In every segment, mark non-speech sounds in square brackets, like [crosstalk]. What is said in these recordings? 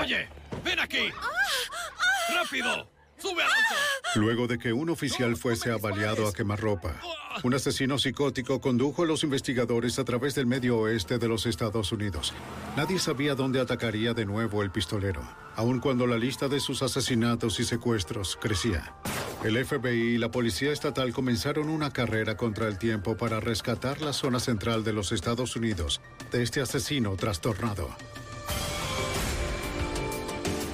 Oye, ven aquí. ¡Rápido! ¡Sube al auto! Luego de que un oficial fuese avaliado a quemarropa, un asesino psicótico condujo a los investigadores a través del medio oeste de los Estados Unidos. Nadie sabía dónde atacaría de nuevo el pistolero, aun cuando la lista de sus asesinatos y secuestros crecía. El FBI y la Policía Estatal comenzaron una carrera contra el tiempo para rescatar la zona central de los Estados Unidos de este asesino trastornado.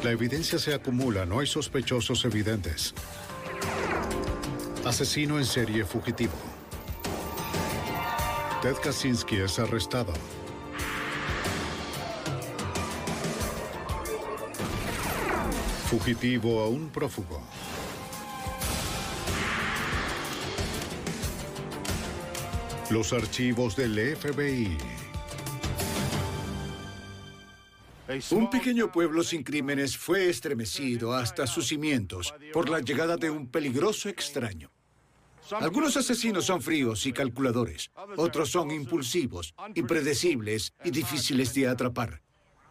La evidencia se acumula, no hay sospechosos evidentes. Asesino en serie fugitivo. Ted Kaczynski es arrestado. Fugitivo a un prófugo. Los archivos del FBI. Un pequeño pueblo sin crímenes fue estremecido hasta sus cimientos por la llegada de un peligroso extraño. Algunos asesinos son fríos y calculadores, otros son impulsivos, impredecibles y difíciles de atrapar.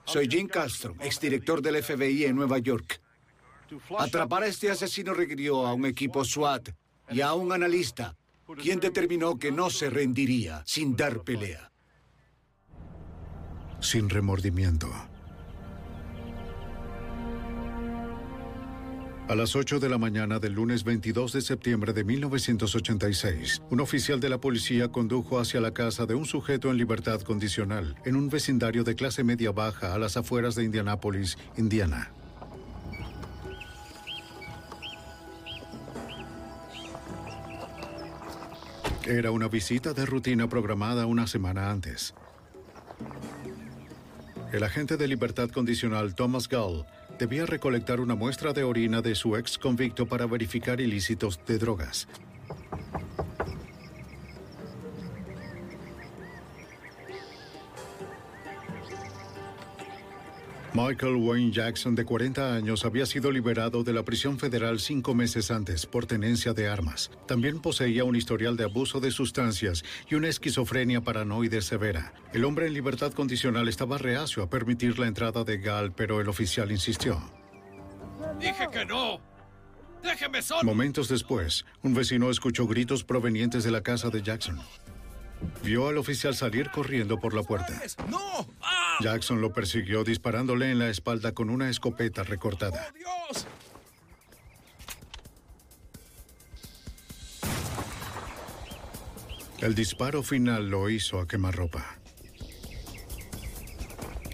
Soy Jim Castro, exdirector del FBI en Nueva York. Atrapar a este asesino requirió a un equipo SWAT y a un analista, quien determinó que no se rendiría sin dar pelea. Sin remordimiento. A las 8 de la mañana del lunes 22 de septiembre de 1986, un oficial de la policía condujo hacia la casa de un sujeto en libertad condicional en un vecindario de clase media baja a las afueras de Indianápolis, Indiana. Era una visita de rutina programada una semana antes. El agente de libertad condicional Thomas Gull debía recolectar una muestra de orina de su ex convicto para verificar ilícitos de drogas. Michael Wayne Jackson, de 40 años, había sido liberado de la prisión federal cinco meses antes por tenencia de armas. También poseía un historial de abuso de sustancias y una esquizofrenia paranoide severa. El hombre en libertad condicional estaba reacio a permitir la entrada de Gal, pero el oficial insistió. ¡Dije que no! ¡Déjeme solo! Momentos después, un vecino escuchó gritos provenientes de la casa de Jackson. Vio al oficial salir corriendo por la puerta. ¡No! Jackson lo persiguió disparándole en la espalda con una escopeta recortada. ¡Dios! El disparo final lo hizo a quemarropa.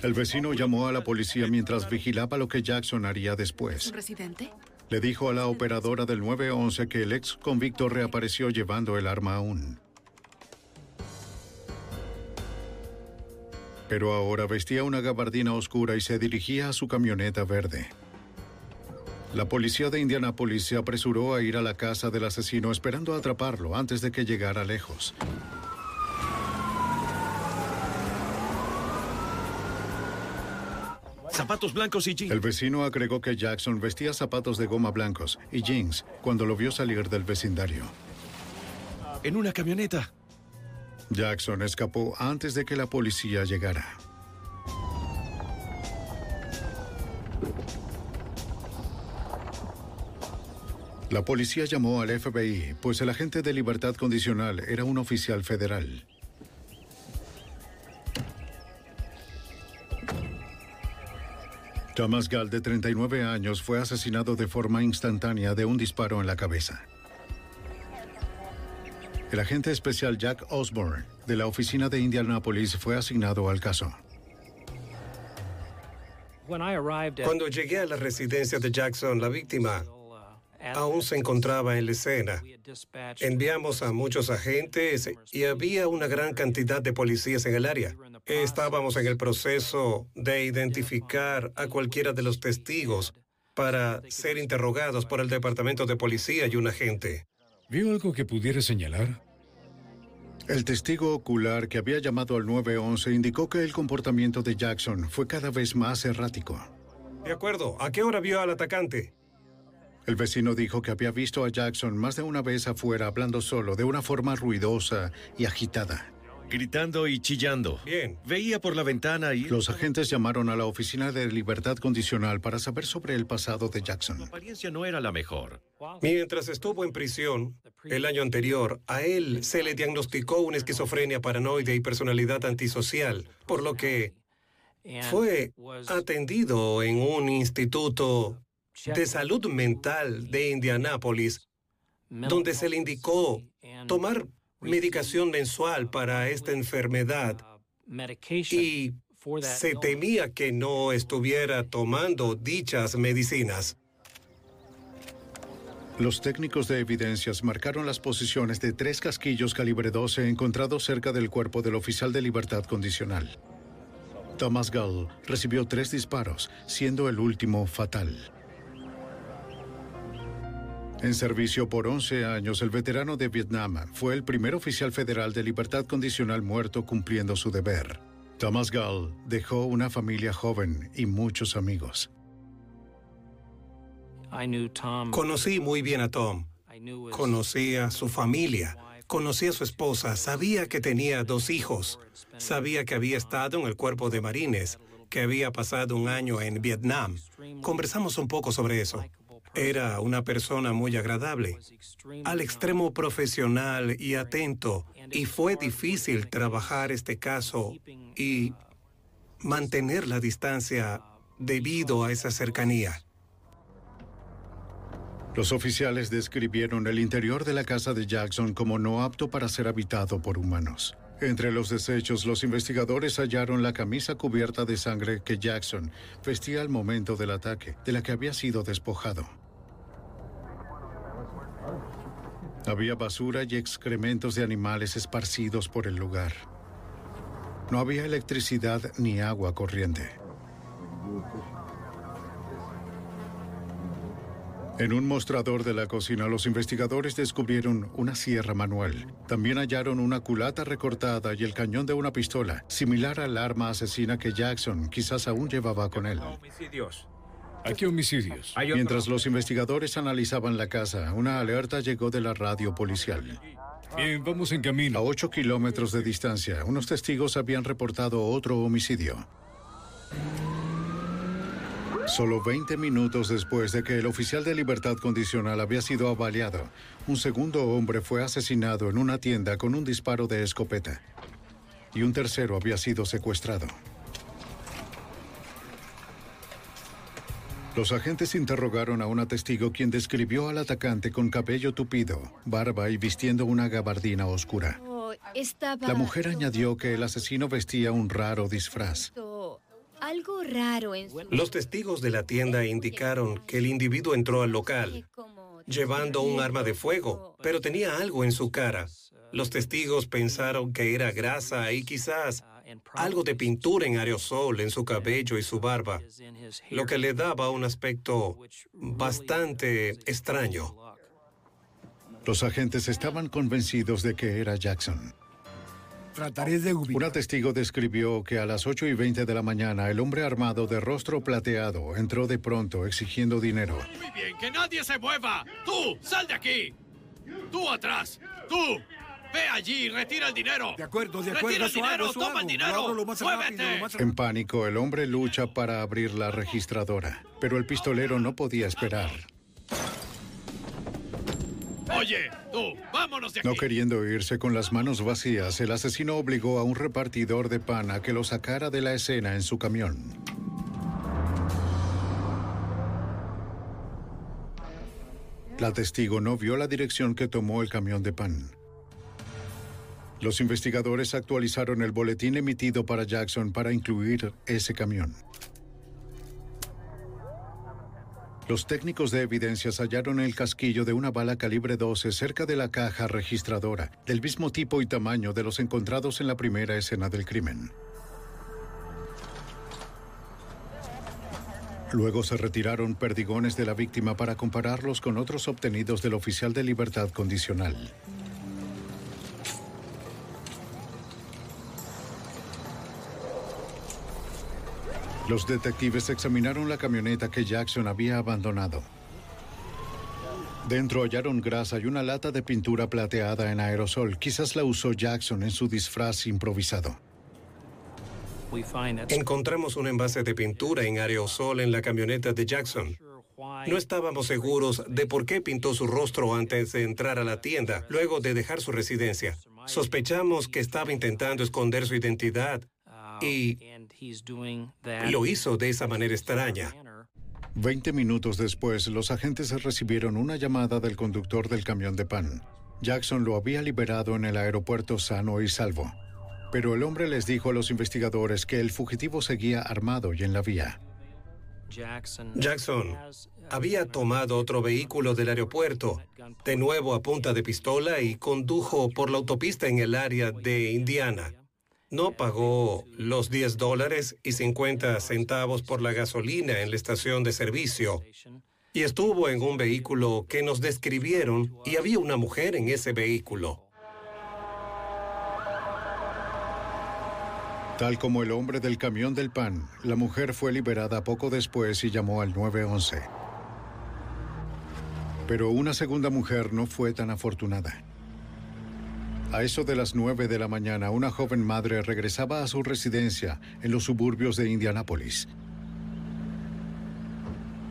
El vecino llamó a la policía mientras vigilaba lo que Jackson haría después. ¿Residente? Le dijo a la operadora del 911 que el ex convicto reapareció llevando el arma aún. Pero ahora vestía una gabardina oscura y se dirigía a su camioneta verde. La policía de Indianápolis se apresuró a ir a la casa del asesino esperando atraparlo antes de que llegara lejos. Zapatos blancos y jeans. El vecino agregó que Jackson vestía zapatos de goma blancos y jeans cuando lo vio salir del vecindario. En una camioneta. Jackson escapó antes de que la policía llegara. La policía llamó al FBI, pues el agente de libertad condicional era un oficial federal. Thomas Gall, de 39 años, fue asesinado de forma instantánea de un disparo en la cabeza. El agente especial Jack Osborne, de la oficina de Indianapolis, fue asignado al caso. Cuando llegué a la residencia de Jackson, la víctima aún se encontraba en la escena. Enviamos a muchos agentes y había una gran cantidad de policías en el área. Estábamos en el proceso de identificar a cualquiera de los testigos para ser interrogados por el departamento de policía y un agente. ¿Vio algo que pudiera señalar? El testigo ocular que había llamado al 911 indicó que el comportamiento de Jackson fue cada vez más errático. De acuerdo. ¿A qué hora vio al atacante? El vecino dijo que había visto a Jackson más de una vez afuera hablando solo, de una forma ruidosa y agitada. Gritando y chillando. Bien. Veía por la ventana y... Los agentes llamaron a la Oficina de Libertad Condicional para saber sobre el pasado de Jackson. La apariencia no era la mejor. Mientras estuvo en prisión, el año anterior, a él se le diagnosticó una esquizofrenia paranoide y personalidad antisocial, por lo que fue atendido en un instituto de Salud Mental de Indianápolis, donde se le indicó tomar medicación mensual para esta enfermedad y se temía que no estuviera tomando dichas medicinas. Los técnicos de evidencias marcaron las posiciones de tres casquillos calibre 12 encontrados cerca del cuerpo del oficial de libertad condicional. Thomas Gull recibió tres disparos, siendo el último fatal. En servicio por 11 años, el veterano de Vietnam fue el primer oficial federal de libertad condicional muerto cumpliendo su deber. Thomas Gall dejó una familia joven y muchos amigos. Conocí muy bien a Tom. Conocí a su familia. Conocí a su esposa. Sabía que tenía dos hijos. Sabía que había estado en el cuerpo de marines, que había pasado un año en Vietnam. Conversamos un poco sobre eso. Era una persona muy agradable, al extremo profesional y atento, y fue difícil trabajar este caso y mantener la distancia debido a esa cercanía. Los oficiales describieron el interior de la casa de Jackson como no apto para ser habitado por humanos. Entre los desechos, los investigadores hallaron la camisa cubierta de sangre que Jackson vestía al momento del ataque, de la que había sido despojado. Había basura y excrementos de animales esparcidos por el lugar. No había electricidad ni agua corriente. En un mostrador de la cocina, los investigadores descubrieron una sierra manual. También hallaron una culata recortada y el cañón de una pistola, similar al arma asesina que Jackson quizás aún llevaba con él. Aquí homicidios. Mientras los investigadores analizaban la casa, una alerta llegó de la radio policial. Bien, vamos en camino. A ocho kilómetros de distancia, unos testigos habían reportado otro homicidio. Solo 20 minutos después de que el oficial de libertad condicional había sido avaliado, un segundo hombre fue asesinado en una tienda con un disparo de escopeta. Y un tercero había sido secuestrado. Los agentes interrogaron a una testigo quien describió al atacante con cabello tupido, barba y vistiendo una gabardina oscura. Oh, La mujer añadió que el asesino vestía un raro disfraz. Algo raro en Los testigos de la tienda indicaron que el individuo entró al local llevando un arma de fuego, pero tenía algo en su cara. Los testigos pensaron que era grasa y quizás algo de pintura en aerosol en su cabello y su barba, lo que le daba un aspecto bastante extraño. Los agentes estaban convencidos de que era Jackson. Trataré de Una testigo describió que a las 8 y 20 de la mañana el hombre armado de rostro plateado entró de pronto exigiendo dinero. Muy bien, que nadie se mueva. Tú, sal de aquí. Tú atrás. Tú. Ve allí, retira el dinero. De acuerdo, de acuerdo. Retira el dinero, hago, toma el dinero. Lo abro lo más Muévete. rápido, lo más En pánico, el hombre lucha para abrir la registradora, pero el pistolero no podía esperar. Oye, tú, vámonos de aquí. No queriendo irse con las manos vacías, el asesino obligó a un repartidor de pan a que lo sacara de la escena en su camión. La testigo no vio la dirección que tomó el camión de pan. Los investigadores actualizaron el boletín emitido para Jackson para incluir ese camión. Los técnicos de evidencias hallaron el casquillo de una bala calibre 12 cerca de la caja registradora, del mismo tipo y tamaño de los encontrados en la primera escena del crimen. Luego se retiraron perdigones de la víctima para compararlos con otros obtenidos del oficial de libertad condicional. Los detectives examinaron la camioneta que Jackson había abandonado. Dentro hallaron grasa y una lata de pintura plateada en aerosol. Quizás la usó Jackson en su disfraz improvisado. Encontramos un envase de pintura en aerosol en la camioneta de Jackson. No estábamos seguros de por qué pintó su rostro antes de entrar a la tienda, luego de dejar su residencia. Sospechamos que estaba intentando esconder su identidad y lo hizo de esa manera extraña. Veinte minutos después, los agentes recibieron una llamada del conductor del camión de pan. Jackson lo había liberado en el aeropuerto sano y salvo. Pero el hombre les dijo a los investigadores que el fugitivo seguía armado y en la vía. Jackson había tomado otro vehículo del aeropuerto, de nuevo a punta de pistola y condujo por la autopista en el área de Indiana. No pagó los 10 dólares y 50 centavos por la gasolina en la estación de servicio. Y estuvo en un vehículo que nos describieron y había una mujer en ese vehículo. Tal como el hombre del camión del pan, la mujer fue liberada poco después y llamó al 911. Pero una segunda mujer no fue tan afortunada. A eso de las 9 de la mañana, una joven madre regresaba a su residencia en los suburbios de Indianápolis.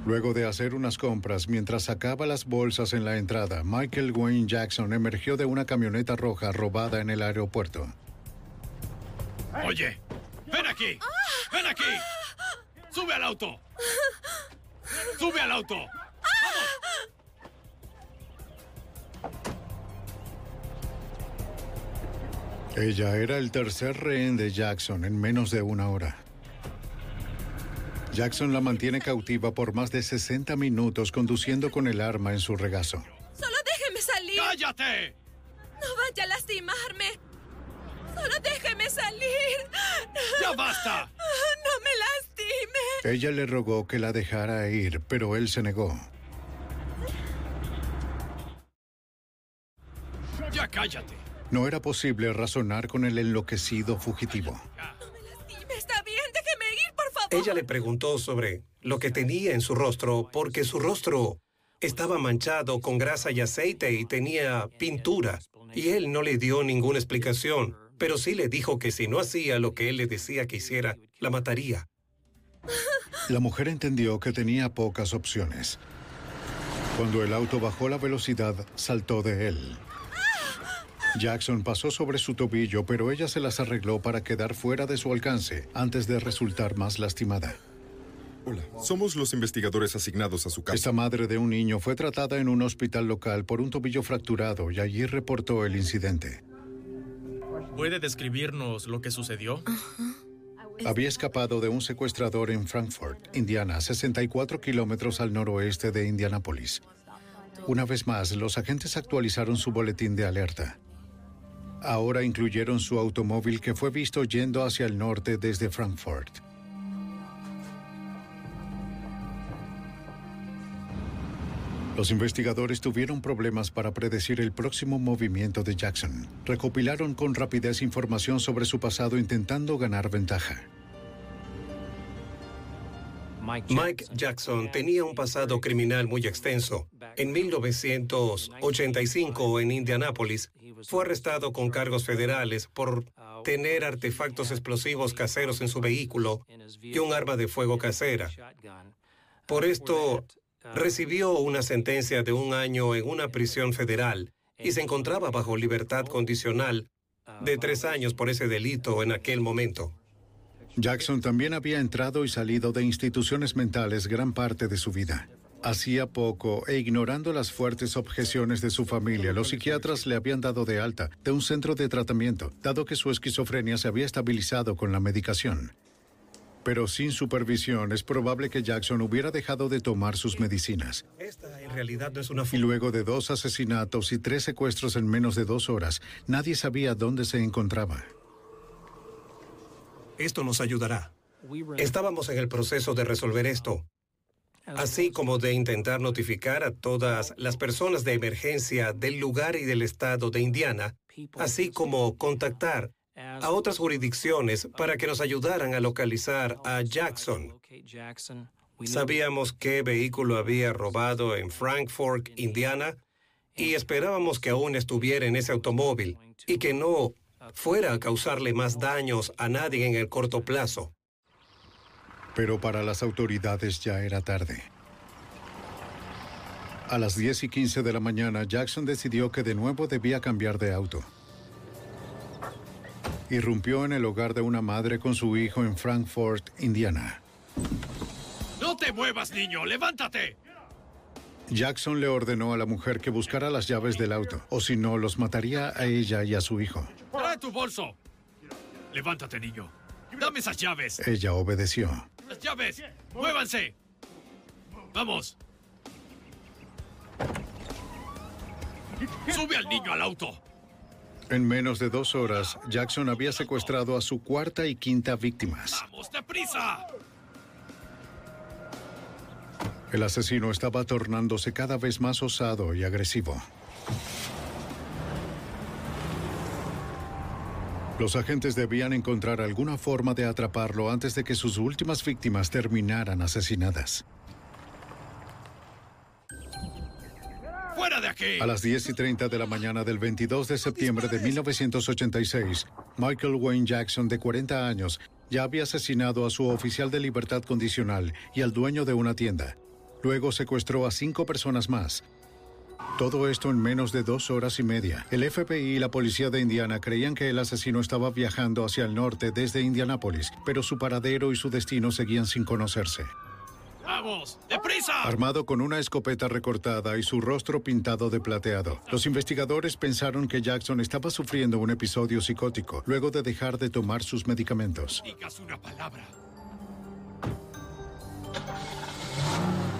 Luego de hacer unas compras mientras sacaba las bolsas en la entrada, Michael Wayne Jackson emergió de una camioneta roja robada en el aeropuerto. Oye, ven aquí. Ven aquí. Sube al auto. Sube al auto. Ella era el tercer rehén de Jackson en menos de una hora. Jackson la mantiene cautiva por más de 60 minutos conduciendo con el arma en su regazo. ¡Solo déjeme salir! ¡Cállate! ¡No vaya a lastimarme! ¡Solo déjeme salir! ¡Ya basta! ¡No me lastime! Ella le rogó que la dejara ir, pero él se negó. ¡Ya cállate! No era posible razonar con el enloquecido fugitivo. ¡No me! ¡Está bien! ¡Déjeme ir, por favor! Ella le preguntó sobre lo que tenía en su rostro porque su rostro estaba manchado con grasa y aceite y tenía pintura. Y él no le dio ninguna explicación, pero sí le dijo que si no hacía lo que él le decía que hiciera, la mataría. La mujer entendió que tenía pocas opciones. Cuando el auto bajó la velocidad, saltó de él. Jackson pasó sobre su tobillo, pero ella se las arregló para quedar fuera de su alcance antes de resultar más lastimada. Hola, somos los investigadores asignados a su caso. Esta madre de un niño fue tratada en un hospital local por un tobillo fracturado y allí reportó el incidente. ¿Puede describirnos lo que sucedió? Había escapado de un secuestrador en Frankfurt, Indiana, 64 kilómetros al noroeste de Indianápolis. Una vez más, los agentes actualizaron su boletín de alerta. Ahora incluyeron su automóvil que fue visto yendo hacia el norte desde Frankfurt. Los investigadores tuvieron problemas para predecir el próximo movimiento de Jackson. Recopilaron con rapidez información sobre su pasado intentando ganar ventaja. Mike Jackson tenía un pasado criminal muy extenso. En 1985, en Indianápolis, fue arrestado con cargos federales por tener artefactos explosivos caseros en su vehículo y un arma de fuego casera. Por esto, recibió una sentencia de un año en una prisión federal y se encontraba bajo libertad condicional de tres años por ese delito en aquel momento. Jackson también había entrado y salido de instituciones mentales gran parte de su vida. Hacía poco, e ignorando las fuertes objeciones de su familia, los psiquiatras le habían dado de alta de un centro de tratamiento, dado que su esquizofrenia se había estabilizado con la medicación. Pero sin supervisión es probable que Jackson hubiera dejado de tomar sus medicinas. Esta en realidad no es una... Y luego de dos asesinatos y tres secuestros en menos de dos horas, nadie sabía dónde se encontraba. Esto nos ayudará. Estábamos en el proceso de resolver esto así como de intentar notificar a todas las personas de emergencia del lugar y del estado de Indiana, así como contactar a otras jurisdicciones para que nos ayudaran a localizar a Jackson. Sabíamos qué vehículo había robado en Frankfort, Indiana, y esperábamos que aún estuviera en ese automóvil y que no fuera a causarle más daños a nadie en el corto plazo. Pero para las autoridades ya era tarde. A las 10 y 15 de la mañana, Jackson decidió que de nuevo debía cambiar de auto. Irrumpió en el hogar de una madre con su hijo en Frankfort, Indiana. ¡No te muevas, niño! ¡Levántate! Jackson le ordenó a la mujer que buscara las llaves del auto, o si no, los mataría a ella y a su hijo. ¡Trae tu bolso! Levántate, niño. Dame esas llaves. Ella obedeció. ¡Las llaves! ¡Muévanse! ¡Vamos! ¡Sube al niño al auto! En menos de dos horas, Jackson había secuestrado a su cuarta y quinta víctimas. ¡Vamos, deprisa! El asesino estaba tornándose cada vez más osado y agresivo. Los agentes debían encontrar alguna forma de atraparlo antes de que sus últimas víctimas terminaran asesinadas. ¡Fuera de aquí! A las 10 y 30 de la mañana del 22 de septiembre de 1986, Michael Wayne Jackson, de 40 años, ya había asesinado a su oficial de libertad condicional y al dueño de una tienda. Luego secuestró a cinco personas más, todo esto en menos de dos horas y media. El FBI y la policía de Indiana creían que el asesino estaba viajando hacia el norte desde Indianápolis, pero su paradero y su destino seguían sin conocerse. ¡Vamos! ¡Deprisa! Armado con una escopeta recortada y su rostro pintado de plateado, los investigadores pensaron que Jackson estaba sufriendo un episodio psicótico luego de dejar de tomar sus medicamentos. Digas una palabra.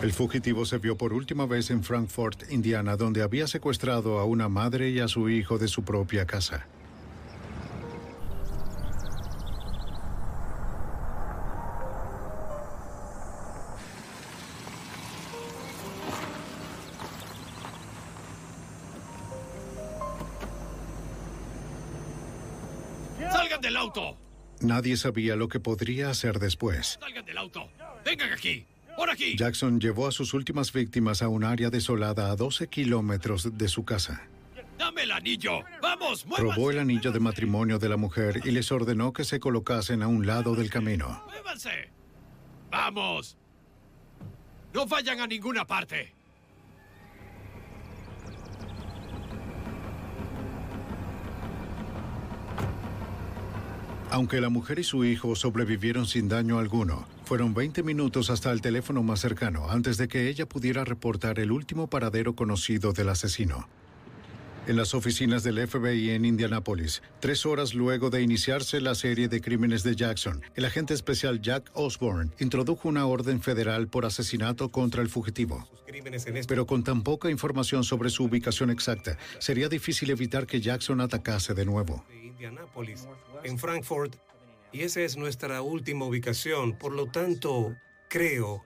El fugitivo se vio por última vez en Frankfort, Indiana, donde había secuestrado a una madre y a su hijo de su propia casa. ¡Salgan del auto! Nadie sabía lo que podría hacer después. ¡Salgan del auto! ¡Vengan aquí! ¡Por aquí! Jackson llevó a sus últimas víctimas a un área desolada a 12 kilómetros de su casa. ¡Dame el anillo! ¡Vamos! ¡Muévanse! Robó el anillo de matrimonio de la mujer y les ordenó que se colocasen a un lado del camino. ¡Muévanse! ¡Vamos! ¡No vayan a ninguna parte! Aunque la mujer y su hijo sobrevivieron sin daño alguno, fueron 20 minutos hasta el teléfono más cercano antes de que ella pudiera reportar el último paradero conocido del asesino. En las oficinas del FBI en Indianápolis, tres horas luego de iniciarse la serie de crímenes de Jackson, el agente especial Jack Osborne introdujo una orden federal por asesinato contra el fugitivo. Pero con tan poca información sobre su ubicación exacta, sería difícil evitar que Jackson atacase de nuevo. En Frankfurt, y esa es nuestra última ubicación. Por lo tanto, creo,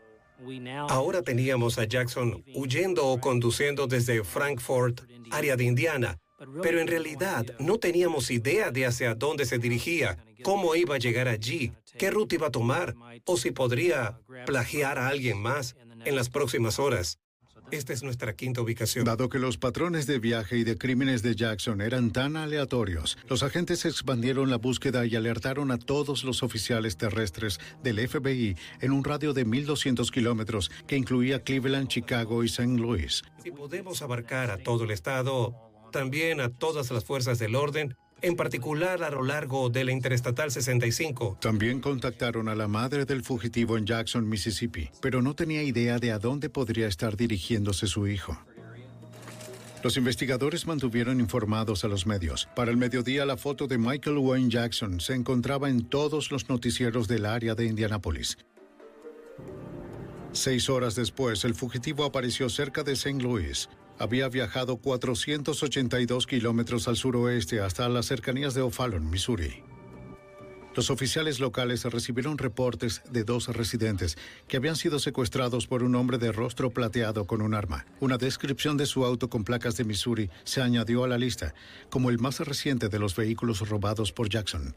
ahora teníamos a Jackson huyendo o conduciendo desde Frankfurt, área de Indiana, pero en realidad no teníamos idea de hacia dónde se dirigía, cómo iba a llegar allí, qué ruta iba a tomar, o si podría plagiar a alguien más en las próximas horas. Esta es nuestra quinta ubicación. Dado que los patrones de viaje y de crímenes de Jackson eran tan aleatorios, los agentes expandieron la búsqueda y alertaron a todos los oficiales terrestres del FBI en un radio de 1.200 kilómetros que incluía Cleveland, Chicago y St. Louis. Si podemos abarcar a todo el estado, también a todas las fuerzas del orden, en particular a lo largo de la Interestatal 65. También contactaron a la madre del fugitivo en Jackson, Mississippi, pero no tenía idea de a dónde podría estar dirigiéndose su hijo. Los investigadores mantuvieron informados a los medios. Para el mediodía, la foto de Michael Wayne Jackson se encontraba en todos los noticieros del área de Indianápolis. Seis horas después, el fugitivo apareció cerca de St. Louis había viajado 482 kilómetros al suroeste hasta las cercanías de O'Fallon, Missouri. Los oficiales locales recibieron reportes de dos residentes que habían sido secuestrados por un hombre de rostro plateado con un arma. Una descripción de su auto con placas de Missouri se añadió a la lista como el más reciente de los vehículos robados por Jackson.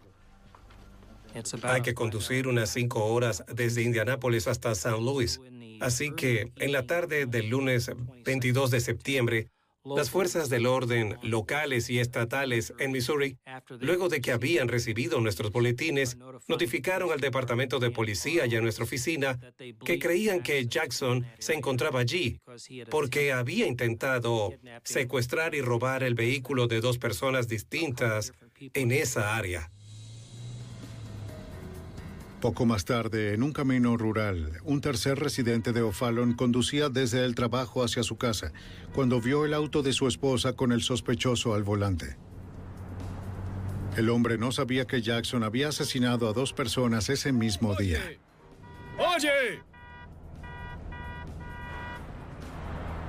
Hay que conducir unas cinco horas desde Indianápolis hasta San Luis. Así que en la tarde del lunes 22 de septiembre, las fuerzas del orden locales y estatales en Missouri, luego de que habían recibido nuestros boletines, notificaron al Departamento de Policía y a nuestra oficina que creían que Jackson se encontraba allí porque había intentado secuestrar y robar el vehículo de dos personas distintas en esa área. Poco más tarde, en un camino rural, un tercer residente de O'Fallon conducía desde el trabajo hacia su casa cuando vio el auto de su esposa con el sospechoso al volante. El hombre no sabía que Jackson había asesinado a dos personas ese mismo día. ¡Oye!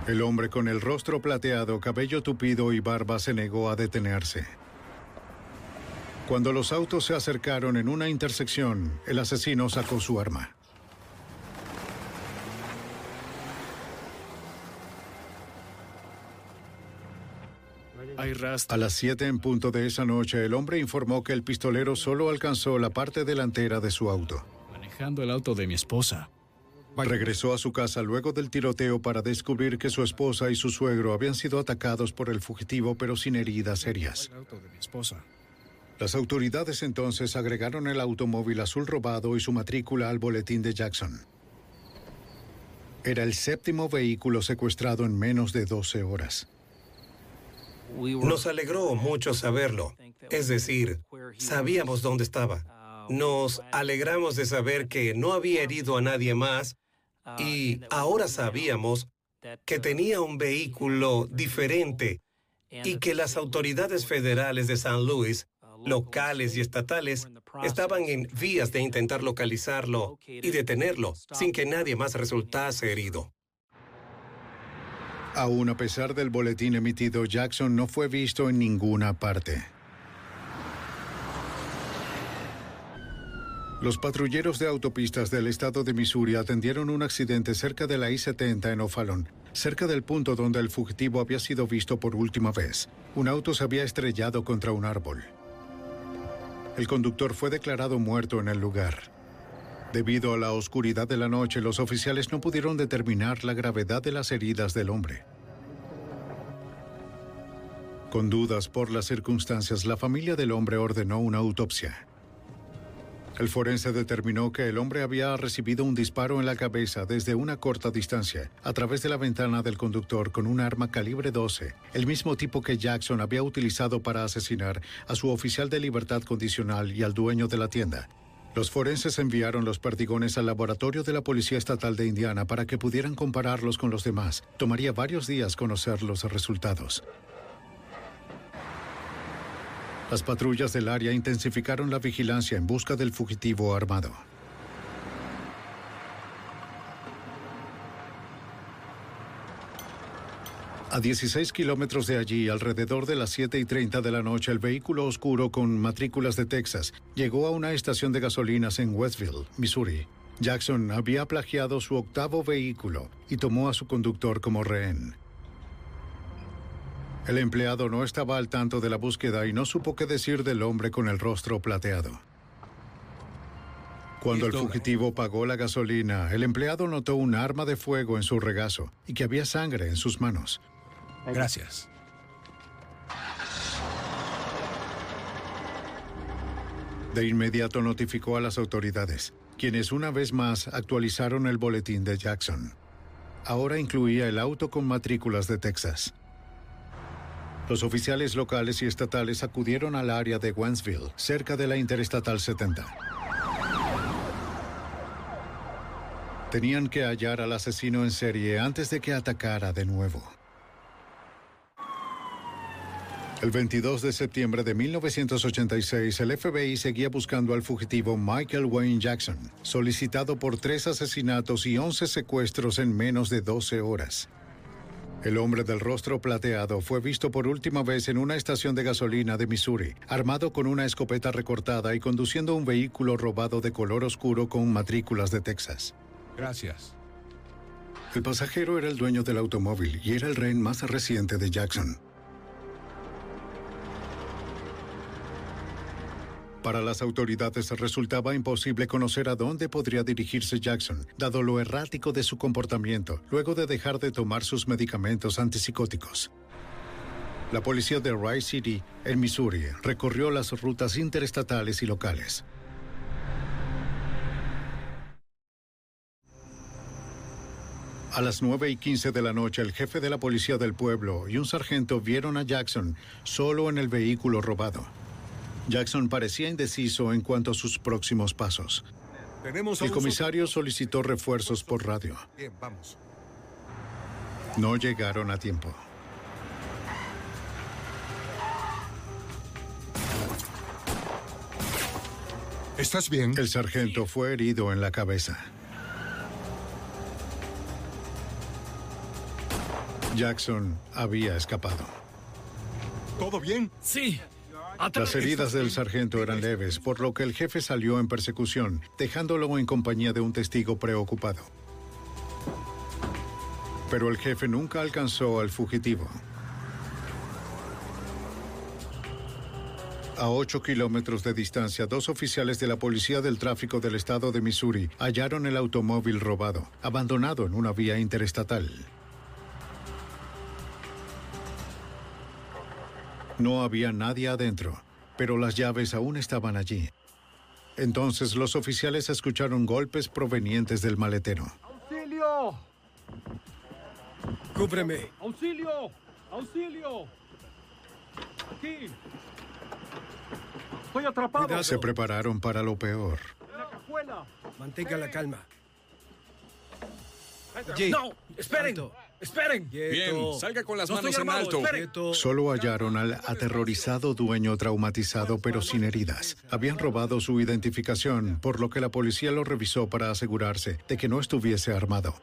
El hombre con el rostro plateado, cabello tupido y barba se negó a detenerse. Cuando los autos se acercaron en una intersección, el asesino sacó su arma. A las 7 en punto de esa noche, el hombre informó que el pistolero solo alcanzó la parte delantera de su auto. Manejando el auto de mi esposa. Regresó a su casa luego del tiroteo para descubrir que su esposa y su suegro habían sido atacados por el fugitivo pero sin heridas serias. El auto de mi esposa. Las autoridades entonces agregaron el automóvil azul robado y su matrícula al boletín de Jackson. Era el séptimo vehículo secuestrado en menos de 12 horas. Nos alegró mucho saberlo. Es decir, sabíamos dónde estaba. Nos alegramos de saber que no había herido a nadie más y ahora sabíamos que tenía un vehículo diferente y que las autoridades federales de San Luis locales y estatales estaban en vías de intentar localizarlo y detenerlo sin que nadie más resultase herido. Aún a pesar del boletín emitido, Jackson no fue visto en ninguna parte. Los patrulleros de autopistas del estado de Missouri atendieron un accidente cerca de la I-70 en O'Fallon, cerca del punto donde el fugitivo había sido visto por última vez. Un auto se había estrellado contra un árbol. El conductor fue declarado muerto en el lugar. Debido a la oscuridad de la noche, los oficiales no pudieron determinar la gravedad de las heridas del hombre. Con dudas por las circunstancias, la familia del hombre ordenó una autopsia. El forense determinó que el hombre había recibido un disparo en la cabeza desde una corta distancia, a través de la ventana del conductor con un arma calibre 12, el mismo tipo que Jackson había utilizado para asesinar a su oficial de libertad condicional y al dueño de la tienda. Los forenses enviaron los perdigones al laboratorio de la Policía Estatal de Indiana para que pudieran compararlos con los demás. Tomaría varios días conocer los resultados. Las patrullas del área intensificaron la vigilancia en busca del fugitivo armado. A 16 kilómetros de allí, alrededor de las 7 y 30 de la noche, el vehículo oscuro con matrículas de Texas llegó a una estación de gasolinas en Westville, Missouri. Jackson había plagiado su octavo vehículo y tomó a su conductor como rehén. El empleado no estaba al tanto de la búsqueda y no supo qué decir del hombre con el rostro plateado. Cuando el fugitivo pagó la gasolina, el empleado notó un arma de fuego en su regazo y que había sangre en sus manos. Gracias. De inmediato notificó a las autoridades, quienes una vez más actualizaron el boletín de Jackson. Ahora incluía el auto con matrículas de Texas. Los oficiales locales y estatales acudieron al área de Wentzville, cerca de la Interestatal 70. Tenían que hallar al asesino en serie antes de que atacara de nuevo. El 22 de septiembre de 1986, el FBI seguía buscando al fugitivo Michael Wayne Jackson, solicitado por tres asesinatos y 11 secuestros en menos de 12 horas. El hombre del rostro plateado fue visto por última vez en una estación de gasolina de Missouri, armado con una escopeta recortada y conduciendo un vehículo robado de color oscuro con matrículas de Texas. Gracias. El pasajero era el dueño del automóvil y era el rehén más reciente de Jackson. Para las autoridades resultaba imposible conocer a dónde podría dirigirse Jackson, dado lo errático de su comportamiento, luego de dejar de tomar sus medicamentos antipsicóticos. La policía de Rice City, en Missouri, recorrió las rutas interestatales y locales. A las 9 y 15 de la noche, el jefe de la policía del pueblo y un sargento vieron a Jackson solo en el vehículo robado. Jackson parecía indeciso en cuanto a sus próximos pasos. el comisario solicitó refuerzos por radio. Bien, vamos. No llegaron a tiempo. ¿Estás bien? El sargento fue herido en la cabeza. Jackson había escapado. ¿Todo bien? Sí. Las heridas del sargento eran leves, por lo que el jefe salió en persecución, dejándolo en compañía de un testigo preocupado. Pero el jefe nunca alcanzó al fugitivo. A ocho kilómetros de distancia, dos oficiales de la Policía del Tráfico del Estado de Missouri hallaron el automóvil robado, abandonado en una vía interestatal. No había nadie adentro, pero las llaves aún estaban allí. Entonces los oficiales escucharon golpes provenientes del maletero. ¡Auxilio! ¡Cúbreme! ¡Auxilio! ¡Auxilio! ¡Aquí! ¡Estoy atrapado! Se prepararon para lo peor. ¡En la cajuela! Mantenga la calma. ¡No! ¡Esperen! ¡Esperen! Bien, salga con las No manos en alto. esperen. Solo hallaron al aterrorizado dueño traumatizado pero sin heridas. Habían robado su identificación, por lo que la policía lo revisó para asegurarse de que no estuviese armado.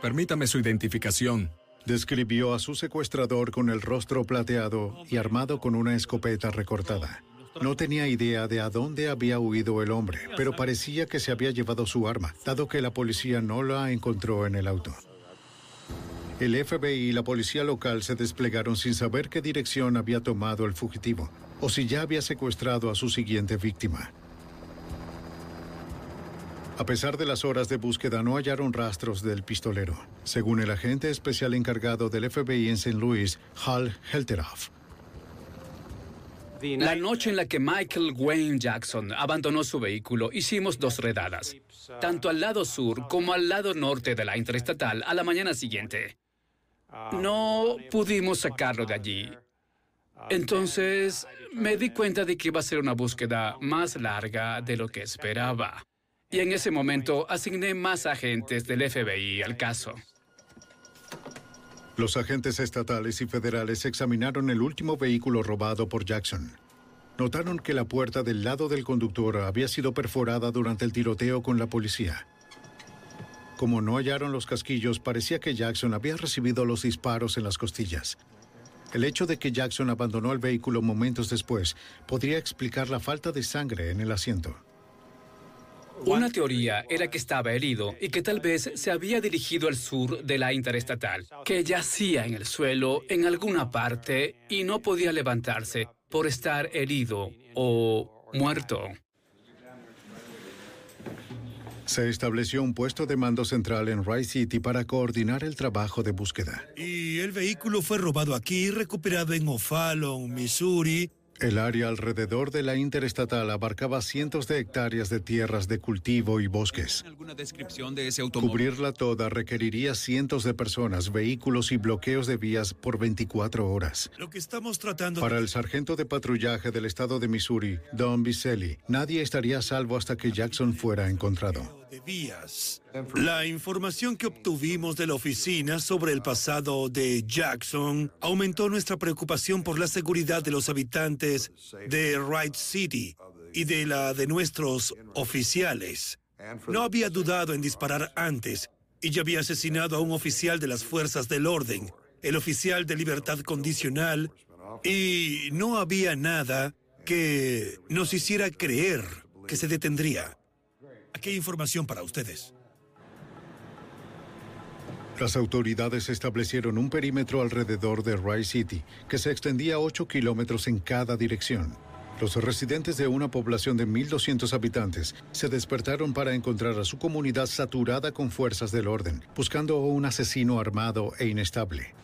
Permítame su identificación. Describió a su secuestrador con el rostro plateado y armado con una escopeta recortada. No tenía idea de a dónde había huido el hombre, pero parecía que se había llevado su arma, dado que la policía no la encontró en el auto. El FBI y la policía local se desplegaron sin saber qué dirección había tomado el fugitivo o si ya había secuestrado a su siguiente víctima. A pesar de las horas de búsqueda, no hallaron rastros del pistolero, según el agente especial encargado del FBI en St. Louis, Hal Helteroff. La noche en la que Michael Wayne Jackson abandonó su vehículo, hicimos dos redadas, tanto al lado sur como al lado norte de la interestatal a la mañana siguiente. No pudimos sacarlo de allí. Entonces me di cuenta de que iba a ser una búsqueda más larga de lo que esperaba. Y en ese momento asigné más agentes del FBI al caso. Los agentes estatales y federales examinaron el último vehículo robado por Jackson. Notaron que la puerta del lado del conductor había sido perforada durante el tiroteo con la policía. Como no hallaron los casquillos, parecía que Jackson había recibido los disparos en las costillas. El hecho de que Jackson abandonó el vehículo momentos después podría explicar la falta de sangre en el asiento. Una teoría era que estaba herido y que tal vez se había dirigido al sur de la interestatal, que yacía en el suelo en alguna parte y no podía levantarse por estar herido o muerto. Se estableció un puesto de mando central en Rice City para coordinar el trabajo de búsqueda. Y el vehículo fue robado aquí y recuperado en O'Fallon, Missouri, el área alrededor de la interestatal abarcaba cientos de hectáreas de tierras de cultivo y bosques. ¿Alguna descripción de ese automóvil? Cubrirla toda requeriría cientos de personas, vehículos y bloqueos de vías por 24 horas. Lo que estamos tratando Para el sargento de patrullaje del estado de Missouri, Don Biselli, nadie estaría a salvo hasta que Jackson fuera encontrado. De vías. La información que obtuvimos de la oficina sobre el pasado de Jackson aumentó nuestra preocupación por la seguridad de los habitantes de Wright City y de la de nuestros oficiales. No había dudado en disparar antes y ya había asesinado a un oficial de las fuerzas del orden, el oficial de libertad condicional, y no había nada que nos hiciera creer que se detendría. Aquí hay información para ustedes. Las autoridades establecieron un perímetro alrededor de Rice City que se extendía 8 kilómetros en cada dirección. Los residentes de una población de 1.200 habitantes se despertaron para encontrar a su comunidad saturada con fuerzas del orden, buscando un asesino armado e inestable.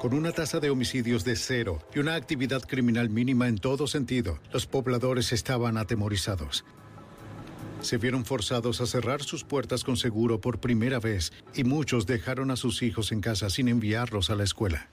Con una tasa de homicidios de cero y una actividad criminal mínima en todo sentido, los pobladores estaban atemorizados. Se vieron forzados a cerrar sus puertas con seguro por primera vez y muchos dejaron a sus hijos en casa sin enviarlos a la escuela.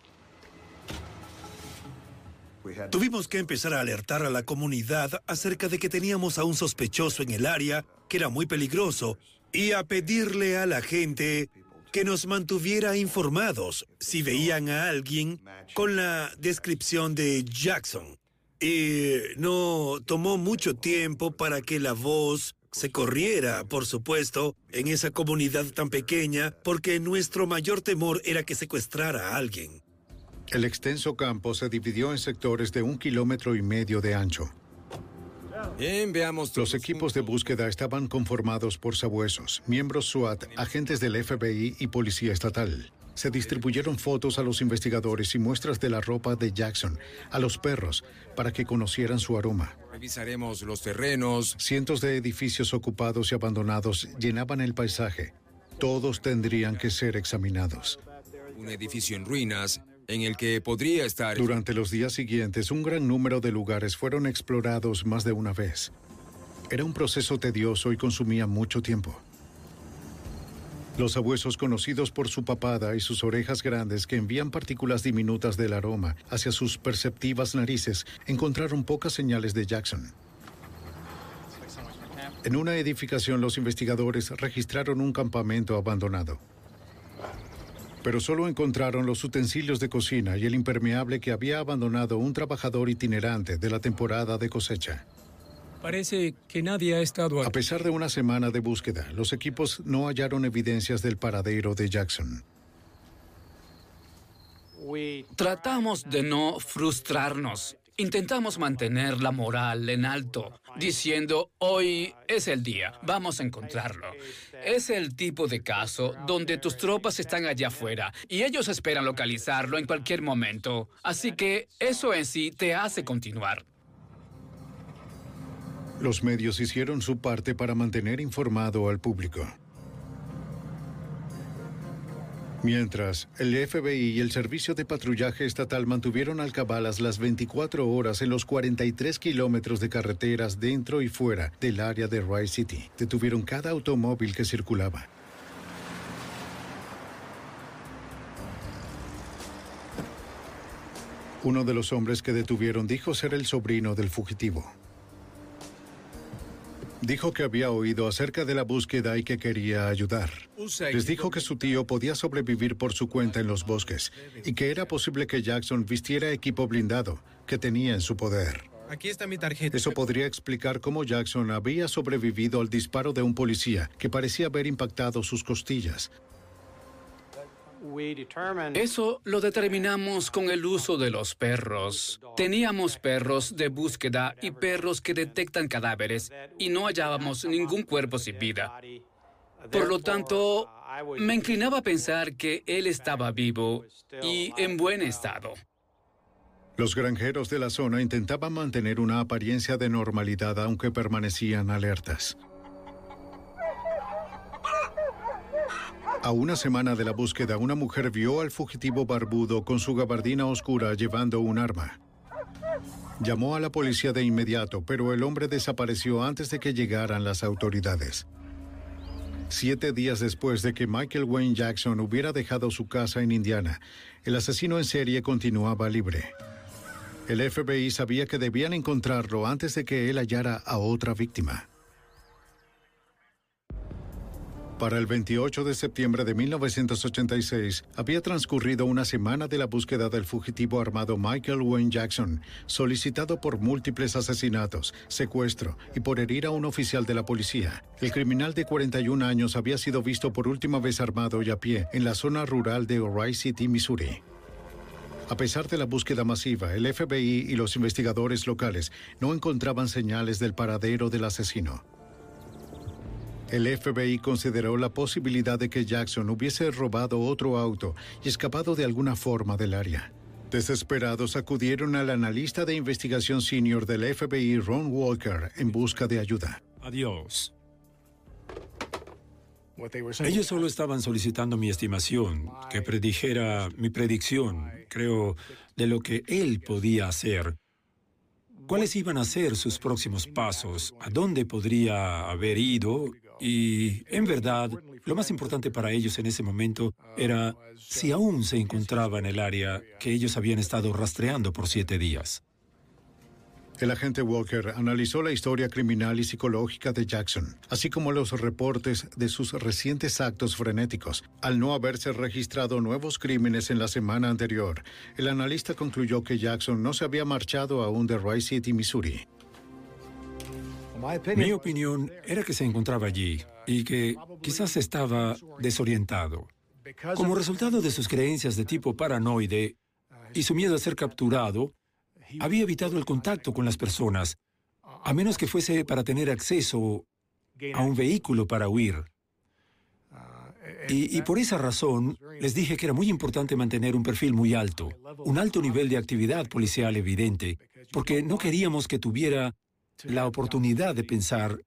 Tuvimos que empezar a alertar a la comunidad acerca de que teníamos a un sospechoso en el área que era muy peligroso y a pedirle a la gente que nos mantuviera informados si veían a alguien con la descripción de Jackson. Y no tomó mucho tiempo para que la voz se corriera, por supuesto, en esa comunidad tan pequeña, porque nuestro mayor temor era que secuestrara a alguien. El extenso campo se dividió en sectores de un kilómetro y medio de ancho. Bien, veamos. Los equipos de búsqueda estaban conformados por sabuesos, miembros SWAT, agentes del FBI y policía estatal. Se distribuyeron fotos a los investigadores y muestras de la ropa de Jackson, a los perros, para que conocieran su aroma. Revisaremos los terrenos. Cientos de edificios ocupados y abandonados llenaban el paisaje. Todos tendrían que ser examinados. Un edificio en ruinas en el que podría estar... Durante los días siguientes, un gran número de lugares fueron explorados más de una vez. Era un proceso tedioso y consumía mucho tiempo. Los sabuesos conocidos por su papada y sus orejas grandes que envían partículas diminutas del aroma hacia sus perceptivas narices encontraron pocas señales de Jackson. En una edificación los investigadores registraron un campamento abandonado. Pero solo encontraron los utensilios de cocina y el impermeable que había abandonado un trabajador itinerante de la temporada de cosecha. Parece que nadie ha estado A pesar de una semana de búsqueda, los equipos no hallaron evidencias del paradero de Jackson. Tratamos de no frustrarnos. Intentamos mantener la moral en alto, diciendo, hoy es el día, vamos a encontrarlo. Es el tipo de caso donde tus tropas están allá afuera y ellos esperan localizarlo en cualquier momento. Así que eso en sí te hace continuar. Los medios hicieron su parte para mantener informado al público. Mientras, el FBI y el Servicio de Patrullaje Estatal mantuvieron alcabalas las 24 horas en los 43 kilómetros de carreteras dentro y fuera del área de Rice City. Detuvieron cada automóvil que circulaba. Uno de los hombres que detuvieron dijo ser el sobrino del fugitivo. Dijo que había oído acerca de la búsqueda y que quería ayudar. Les dijo que su tío podía sobrevivir por su cuenta en los bosques y que era posible que Jackson vistiera equipo blindado que tenía en su poder. Aquí está mi tarjeta. Eso podría explicar cómo Jackson había sobrevivido al disparo de un policía que parecía haber impactado sus costillas. Eso lo determinamos con el uso de los perros. Teníamos perros de búsqueda y perros que detectan cadáveres y no hallábamos ningún cuerpo sin vida. Por lo tanto, me inclinaba a pensar que él estaba vivo y en buen estado. Los granjeros de la zona intentaban mantener una apariencia de normalidad aunque permanecían alertas. A una semana de la búsqueda, una mujer vio al fugitivo barbudo con su gabardina oscura llevando un arma. Llamó a la policía de inmediato, pero el hombre desapareció antes de que llegaran las autoridades. Siete días después de que Michael Wayne Jackson hubiera dejado su casa en Indiana, el asesino en serie continuaba libre. El FBI sabía que debían encontrarlo antes de que él hallara a otra víctima. Para el 28 de septiembre de 1986, había transcurrido una semana de la búsqueda del fugitivo armado Michael Wayne Jackson, solicitado por múltiples asesinatos, secuestro y por herir a un oficial de la policía. El criminal de 41 años había sido visto por última vez armado y a pie en la zona rural de O'Reilly City, Missouri. A pesar de la búsqueda masiva, el FBI y los investigadores locales no encontraban señales del paradero del asesino. El FBI consideró la posibilidad de que Jackson hubiese robado otro auto y escapado de alguna forma del área. Desesperados acudieron al analista de investigación senior del FBI, Ron Walker, en busca de ayuda. Adiós. Ellos solo estaban solicitando mi estimación, que predijera mi predicción, creo, de lo que él podía hacer. ¿Cuáles iban a ser sus próximos pasos? ¿A dónde podría haber ido? Y, en verdad, lo más importante para ellos en ese momento era si aún se encontraba en el área que ellos habían estado rastreando por siete días. El agente Walker analizó la historia criminal y psicológica de Jackson, así como los reportes de sus recientes actos frenéticos. Al no haberse registrado nuevos crímenes en la semana anterior, el analista concluyó que Jackson no se había marchado aún de Rice City, Missouri. Mi opinión era que se encontraba allí y que quizás estaba desorientado. Como resultado de sus creencias de tipo paranoide y su miedo a ser capturado, había evitado el contacto con las personas, a menos que fuese para tener acceso a un vehículo para huir. Y, y, por esa razón les dije que era muy importante mantener un perfil muy alto, un alto nivel de actividad policial evidente, porque no queríamos que tuviera la oportunidad de pensar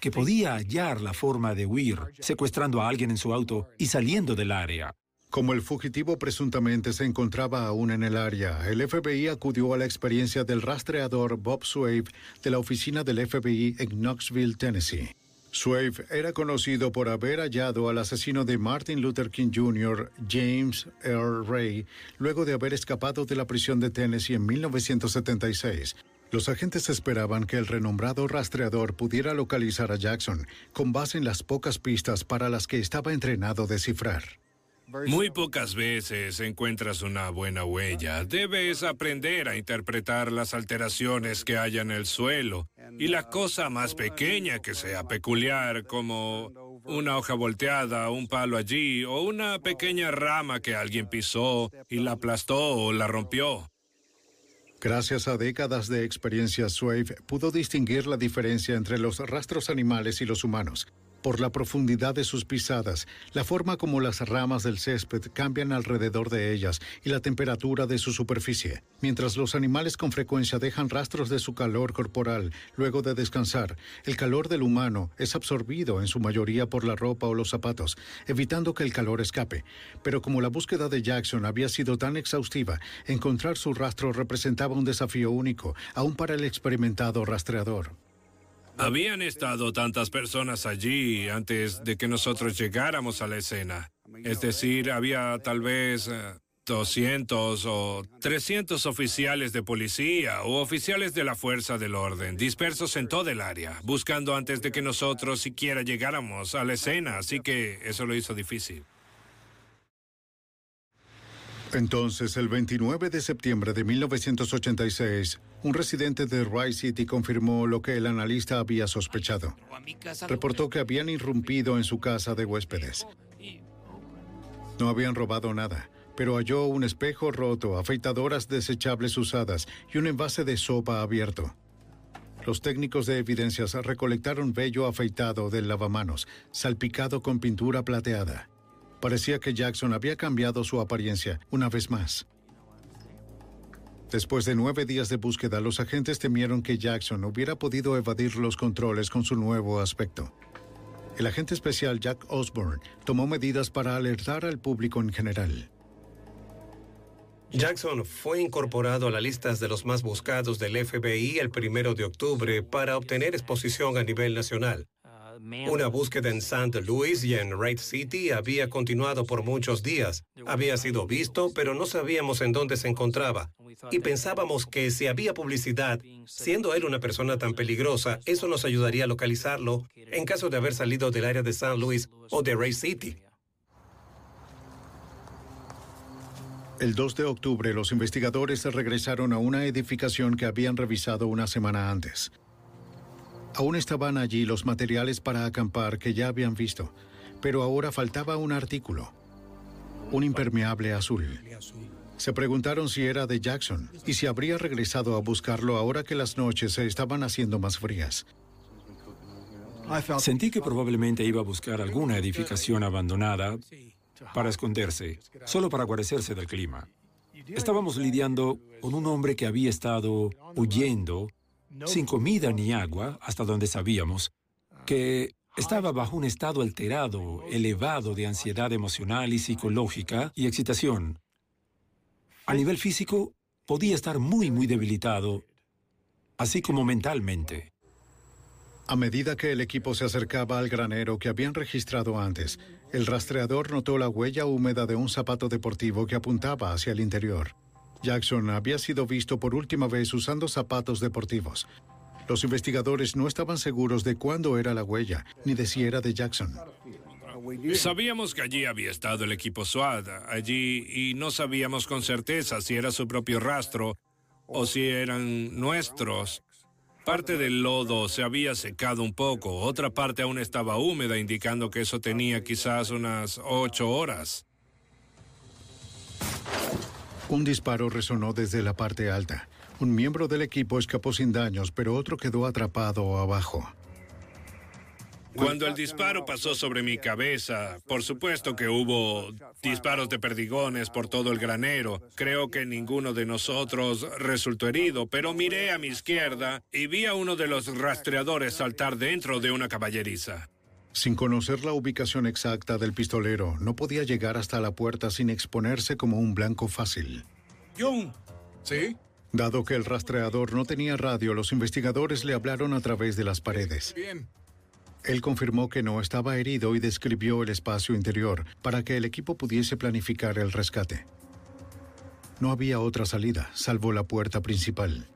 que podía hallar la forma de huir, secuestrando a alguien en su auto y saliendo del área. Como el fugitivo presuntamente se encontraba aún en el área, el FBI acudió a la experiencia del rastreador Bob Swave de la oficina del FBI en Knoxville, Tennessee. Swave era conocido por haber hallado al asesino de Martin Luther King Jr., James Earl Ray, luego de haber escapado de la prisión de Tennessee en 1976. Los agentes esperaban que el renombrado rastreador pudiera localizar a Jackson con base en las pocas pistas para las que estaba entrenado a descifrar. Muy pocas veces encuentras una buena huella. Debes aprender a interpretar las alteraciones que haya en el suelo y la cosa más pequeña que sea peculiar, como una hoja volteada, un palo allí o una pequeña rama que alguien pisó y la aplastó o la rompió. Gracias a décadas de experiencia, Swave pudo distinguir la diferencia entre los rastros animales y los humanos por la profundidad de sus pisadas, la forma como las ramas del césped cambian alrededor de ellas y la temperatura de su superficie. Mientras los animales con frecuencia dejan rastros de su calor corporal luego de descansar, el calor del humano es absorbido en su mayoría por la ropa o los zapatos, evitando que el calor escape. Pero como la búsqueda de Jackson había sido tan exhaustiva, encontrar su rastro representaba un desafío único, aún para el experimentado rastreador. Habían estado tantas personas allí antes de que nosotros llegáramos a la escena. Es decir, había tal vez 200 o 300 oficiales de policía o oficiales de la fuerza del orden dispersos en todo el área, buscando antes de que nosotros siquiera llegáramos a la escena, así que eso lo hizo difícil. Entonces, el 29 de septiembre de 1986, un residente de Rice City confirmó lo que el analista había sospechado. Reportó que habían irrumpido en su casa de huéspedes. No habían robado nada, pero halló un espejo roto, afeitadoras desechables usadas y un envase de sopa abierto. Los técnicos de evidencias recolectaron vello afeitado del lavamanos, salpicado con pintura plateada. Parecía que Jackson había cambiado su apariencia una vez más. Después de nueve días de búsqueda, los agentes temieron que Jackson hubiera podido evadir los controles con su nuevo aspecto. El agente especial Jack Osborne tomó medidas para alertar al público en general. Jackson fue incorporado a las listas de los más buscados del FBI el primero de octubre para obtener exposición a nivel nacional. Una búsqueda en St. Louis y en Wright City había continuado por muchos días. Había sido visto, pero no sabíamos en dónde se encontraba. Y pensábamos que si había publicidad, siendo él una persona tan peligrosa, eso nos ayudaría a localizarlo en caso de haber salido del área de St. Louis o de Wright City. El 2 de octubre, los investigadores regresaron a una edificación que habían revisado una semana antes. Aún estaban allí los materiales para acampar que ya habían visto, pero ahora faltaba un artículo, un impermeable azul. Se preguntaron si era de Jackson y si habría regresado a buscarlo ahora que las noches se estaban haciendo más frías. Sentí que probablemente iba a buscar alguna edificación abandonada para esconderse, solo para guarecerse del clima. Estábamos lidiando con un hombre que había estado huyendo sin comida ni agua, hasta donde sabíamos, que estaba bajo un estado alterado, elevado de ansiedad emocional y psicológica y excitación. A nivel físico, podía estar muy, muy debilitado, así como mentalmente. A medida que el equipo se acercaba al granero que habían registrado antes, el rastreador notó la huella húmeda de un zapato deportivo que apuntaba hacia el interior. Jackson había sido visto por última vez usando zapatos deportivos. Los investigadores no estaban seguros de cuándo era la huella, ni de si era de Jackson. Sabíamos que allí había estado el equipo SWAT, allí, y no sabíamos con certeza si era su propio rastro o si eran nuestros. Parte del lodo se había secado un poco, otra parte aún estaba húmeda, indicando que eso tenía quizás unas ocho horas. Un disparo resonó desde la parte alta. Un miembro del equipo escapó sin daños, pero otro quedó atrapado abajo. Cuando el disparo pasó sobre mi cabeza, por supuesto que hubo disparos de perdigones por todo el granero. Creo que ninguno de nosotros resultó herido, pero miré a mi izquierda y vi a uno de los rastreadores saltar dentro de una caballeriza. Sin conocer la ubicación exacta del pistolero, no podía llegar hasta la puerta sin exponerse como un blanco fácil. John. ¿Sí? Dado que el rastreador no tenía radio, los investigadores le hablaron a través de las paredes. Bien. Él confirmó que no estaba herido y describió el espacio interior para que el equipo pudiese planificar el rescate. No había otra salida, salvo la puerta principal.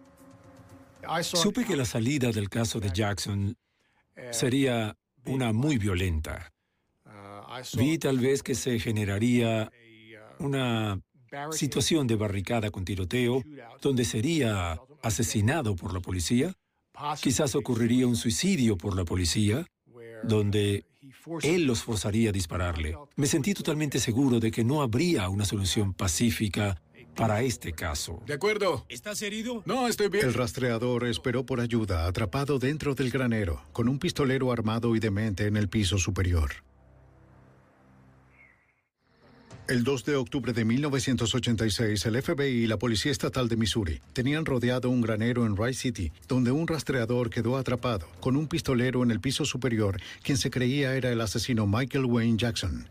Supe que la salida del caso de Jackson sería una muy violenta. Vi tal vez que se generaría una situación de barricada con tiroteo, donde sería asesinado por la policía. Quizás ocurriría un suicidio por la policía, donde él los forzaría a dispararle. Me sentí totalmente seguro de que no habría una solución pacífica para este caso. De acuerdo. ¿Estás herido? No, estoy bien. El rastreador esperó por ayuda, atrapado dentro del granero, con un pistolero armado y demente en el piso superior. El 2 de octubre de 1986, el FBI y la Policía Estatal de Missouri tenían rodeado un granero en Rice City, donde un rastreador quedó atrapado, con un pistolero en el piso superior, quien se creía era el asesino Michael Wayne Jackson.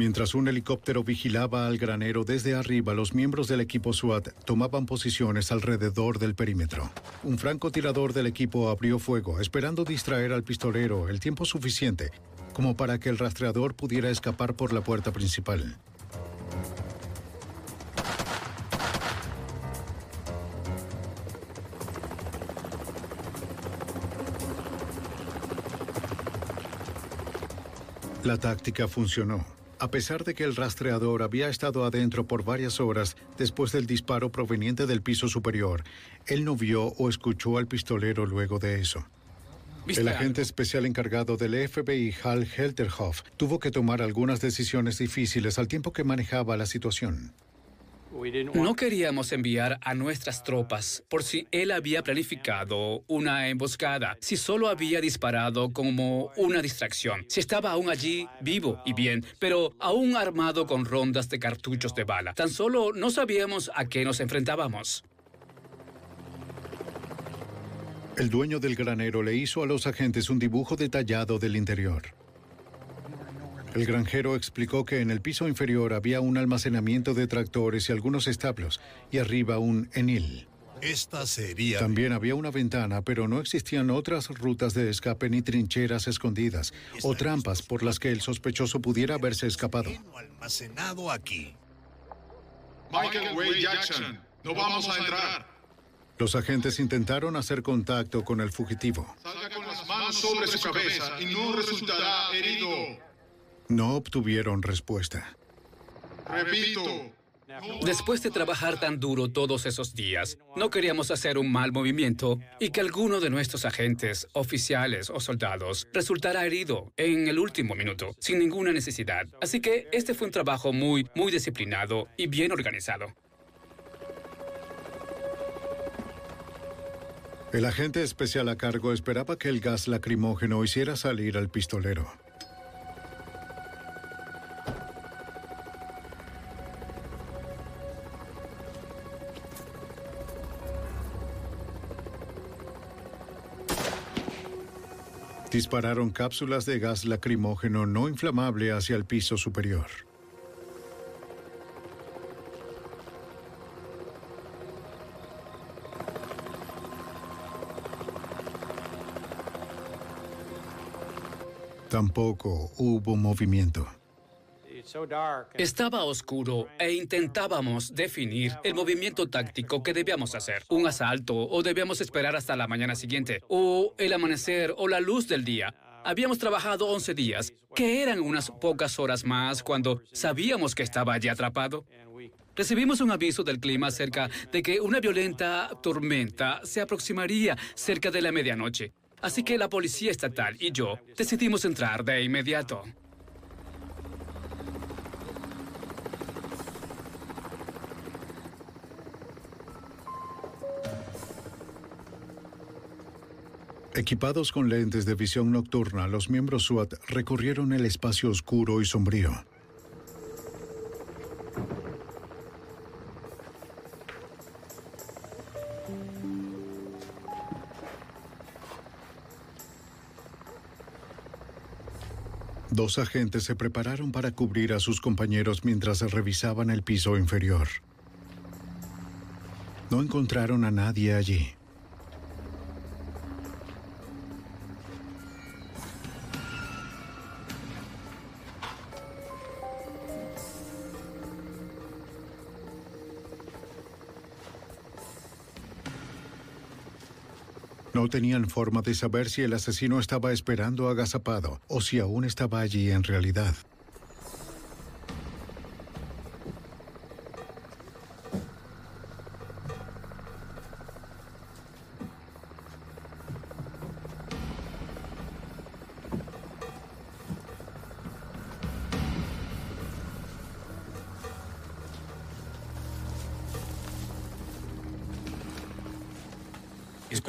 Mientras un helicóptero vigilaba al granero desde arriba, los miembros del equipo SWAT tomaban posiciones alrededor del perímetro. Un francotirador del equipo abrió fuego, esperando distraer al pistolero el tiempo suficiente como para que el rastreador pudiera escapar por la puerta principal. La táctica funcionó. A pesar de que el rastreador había estado adentro por varias horas después del disparo proveniente del piso superior, él no vio o escuchó al pistolero luego de eso. El agente especial encargado del FBI, Hal Helterhoff, tuvo que tomar algunas decisiones difíciles al tiempo que manejaba la situación. No queríamos enviar a nuestras tropas por si él había planificado una emboscada, si solo había disparado como una distracción, si estaba aún allí vivo y bien, pero aún armado con rondas de cartuchos de bala. Tan solo no sabíamos a qué nos enfrentábamos. El dueño del granero le hizo a los agentes un dibujo detallado del interior. El granjero explicó que en el piso inferior había un almacenamiento de tractores y algunos establos, y arriba un enil. Esta sería... También había una ventana, pero no existían otras rutas de escape ni trincheras escondidas o trampas por las que el sospechoso pudiera haberse escapado. Almacenado aquí. Michael Wayne Jackson, no vamos a entrar. Los agentes intentaron hacer contacto con el fugitivo. Salga con las manos sobre su cabeza y no resultará herido. No obtuvieron respuesta. Repito, Después de trabajar tan duro todos esos días, no queríamos hacer un mal movimiento y que alguno de nuestros agentes, oficiales o soldados, resultara herido en el último minuto, sin ninguna necesidad. Así que este fue un trabajo muy, muy disciplinado y bien organizado. El agente especial a cargo esperaba que el gas lacrimógeno hiciera salir al pistolero. Dispararon cápsulas de gas lacrimógeno no inflamable hacia el piso superior. Tampoco hubo movimiento. Estaba oscuro e intentábamos definir el movimiento táctico que debíamos hacer. Un asalto o debíamos esperar hasta la mañana siguiente o el amanecer o la luz del día. Habíamos trabajado 11 días, que eran unas pocas horas más cuando sabíamos que estaba allí atrapado. Recibimos un aviso del clima acerca de que una violenta tormenta se aproximaría cerca de la medianoche. Así que la policía estatal y yo decidimos entrar de inmediato. Equipados con lentes de visión nocturna, los miembros SWAT recorrieron el espacio oscuro y sombrío. Dos agentes se prepararon para cubrir a sus compañeros mientras revisaban el piso inferior. No encontraron a nadie allí. No tenían forma de saber si el asesino estaba esperando agazapado o si aún estaba allí en realidad.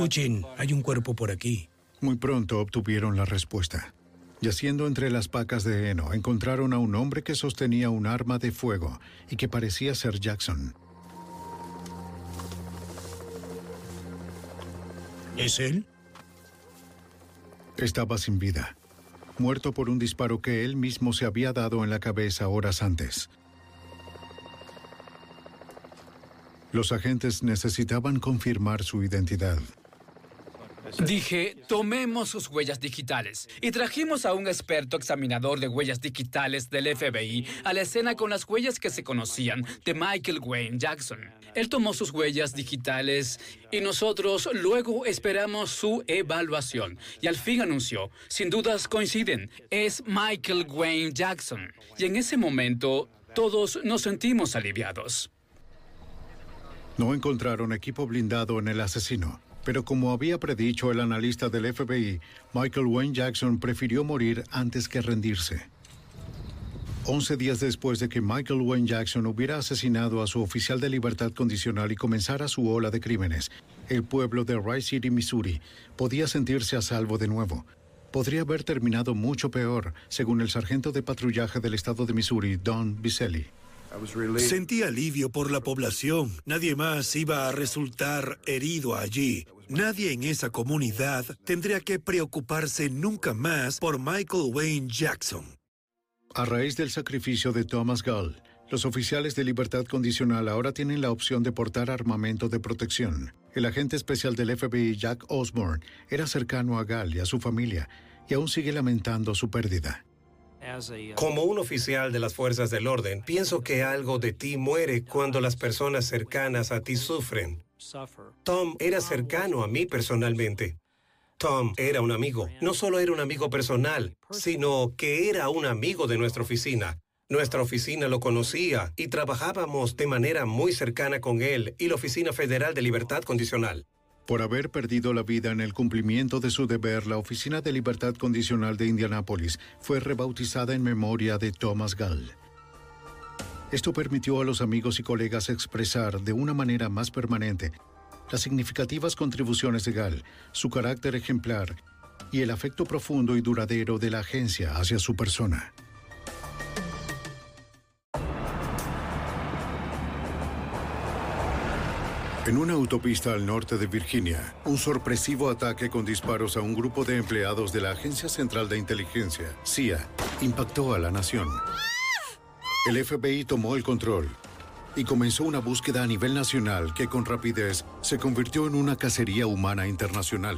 Escuchen, hay un cuerpo por aquí. Muy pronto obtuvieron la respuesta. Yaciendo entre las pacas de heno, encontraron a un hombre que sostenía un arma de fuego y que parecía ser Jackson. ¿Es él? Estaba sin vida, muerto por un disparo que él mismo se había dado en la cabeza horas antes. Los agentes necesitaban confirmar su identidad. Dije, tomemos sus huellas digitales. Y trajimos a un experto examinador de huellas digitales del FBI a la escena con las huellas que se conocían de Michael Wayne Jackson. Él tomó sus huellas digitales y nosotros luego esperamos su evaluación. Y al fin anunció, sin dudas coinciden, es Michael Wayne Jackson. Y en ese momento todos nos sentimos aliviados. No encontraron equipo blindado en el asesino, pero como había predicho el analista del FBI, Michael Wayne Jackson prefirió morir antes que rendirse. Once días después de que Michael Wayne Jackson hubiera asesinado a su oficial de libertad condicional y comenzara su ola de crímenes, el pueblo de Rice City, Missouri, podía sentirse a salvo de nuevo. Podría haber terminado mucho peor, según el sargento de patrullaje del estado de Missouri, Don Biselli. Sentí alivio por la población. Nadie más iba a resultar herido allí. nadie en esa comunidad tendría que preocuparse nunca más por Michael Wayne Jackson. A raíz del sacrificio de Thomas Gall, los oficiales de libertad condicional ahora tienen la opción de portar armamento de protección. El agente especial del FBI, Jack Osborne, era cercano a Gall y a su familia, y aún sigue lamentando su pérdida. Como un oficial de las fuerzas del orden, pienso que algo de ti muere cuando las personas cercanas a ti sufren. Tom era cercano a mí personalmente. Tom era un amigo. No solo era un amigo personal, sino que era un amigo de nuestra oficina. Nuestra oficina lo conocía y trabajábamos de manera muy cercana con él y la Oficina Federal de Libertad Condicional. Por haber perdido la vida en el cumplimiento de su deber, la Oficina de Libertad Condicional de Indianápolis fue rebautizada en memoria de Thomas Gall. Esto permitió a los amigos y colegas expresar de una manera más permanente las significativas contribuciones de Gall, su carácter ejemplar y el afecto profundo y duradero de la agencia hacia su persona. En una autopista al norte de Virginia, un sorpresivo ataque con disparos a un grupo de empleados de la Agencia Central de Inteligencia, CIA, impactó a la nación. El FBI tomó el control y comenzó una búsqueda a nivel nacional que con rapidez se convirtió en una cacería humana internacional.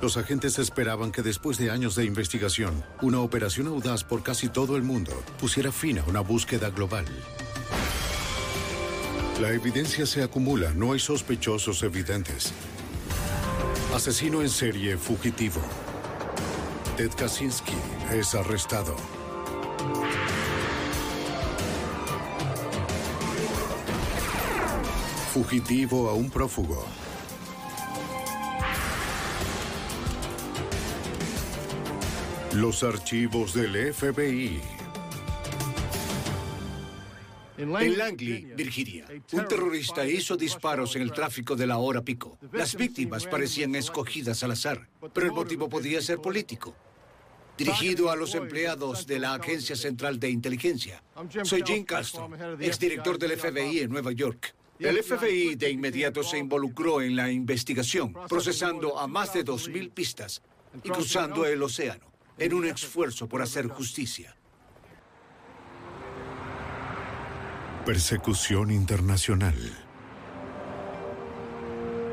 Los agentes esperaban que después de años de investigación, una operación audaz por casi todo el mundo pusiera fin a una búsqueda global. La evidencia se acumula, no hay sospechosos evidentes. Asesino en serie fugitivo. Ted Kaczynski es arrestado. Fugitivo a un prófugo. Los archivos del FBI. En Langley, Virginia, un terrorista hizo disparos en el tráfico de la hora pico. Las víctimas parecían escogidas al azar, pero el motivo podía ser político. Dirigido a los empleados de la Agencia Central de Inteligencia. Soy Jim Castro, exdirector del FBI en Nueva York. El FBI de inmediato se involucró en la investigación, procesando a más de 2.000 pistas y cruzando el océano en un esfuerzo por hacer justicia. Persecución internacional.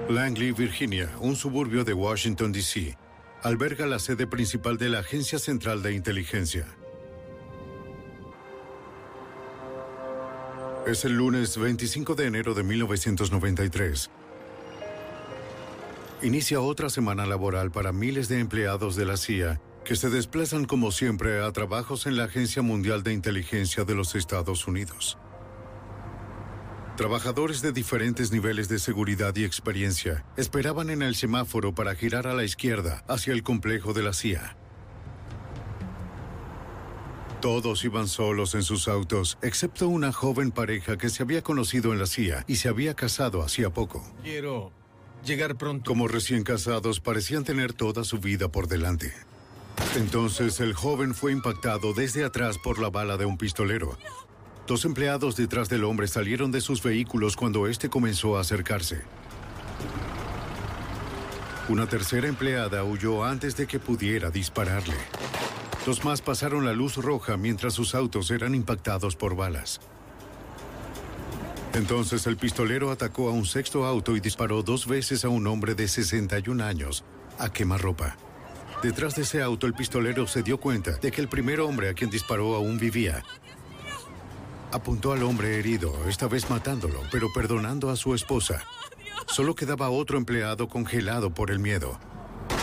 Langley, Virginia, un suburbio de Washington, D.C., alberga la sede principal de la Agencia Central de Inteligencia. Es el lunes 25 de enero de 1993. Inicia otra semana laboral para miles de empleados de la CIA que se desplazan como siempre a trabajos en la Agencia Mundial de Inteligencia de los Estados Unidos. Trabajadores de diferentes niveles de seguridad y experiencia esperaban en el semáforo para girar a la izquierda hacia el complejo de la CIA. Todos iban solos en sus autos, excepto una joven pareja que se había conocido en la CIA y se había casado hacía poco. Quiero llegar pronto. Como recién casados, parecían tener toda su vida por delante. Entonces el joven fue impactado desde atrás por la bala de un pistolero. Dos empleados detrás del hombre salieron de sus vehículos cuando éste comenzó a acercarse. Una tercera empleada huyó antes de que pudiera dispararle. Dos más pasaron la luz roja mientras sus autos eran impactados por balas. Entonces el pistolero atacó a un sexto auto y disparó dos veces a un hombre de 61 años a quemarropa. Detrás de ese auto el pistolero se dio cuenta de que el primer hombre a quien disparó aún vivía Apuntó al hombre herido, esta vez matándolo, pero perdonando a su esposa. Solo quedaba otro empleado congelado por el miedo.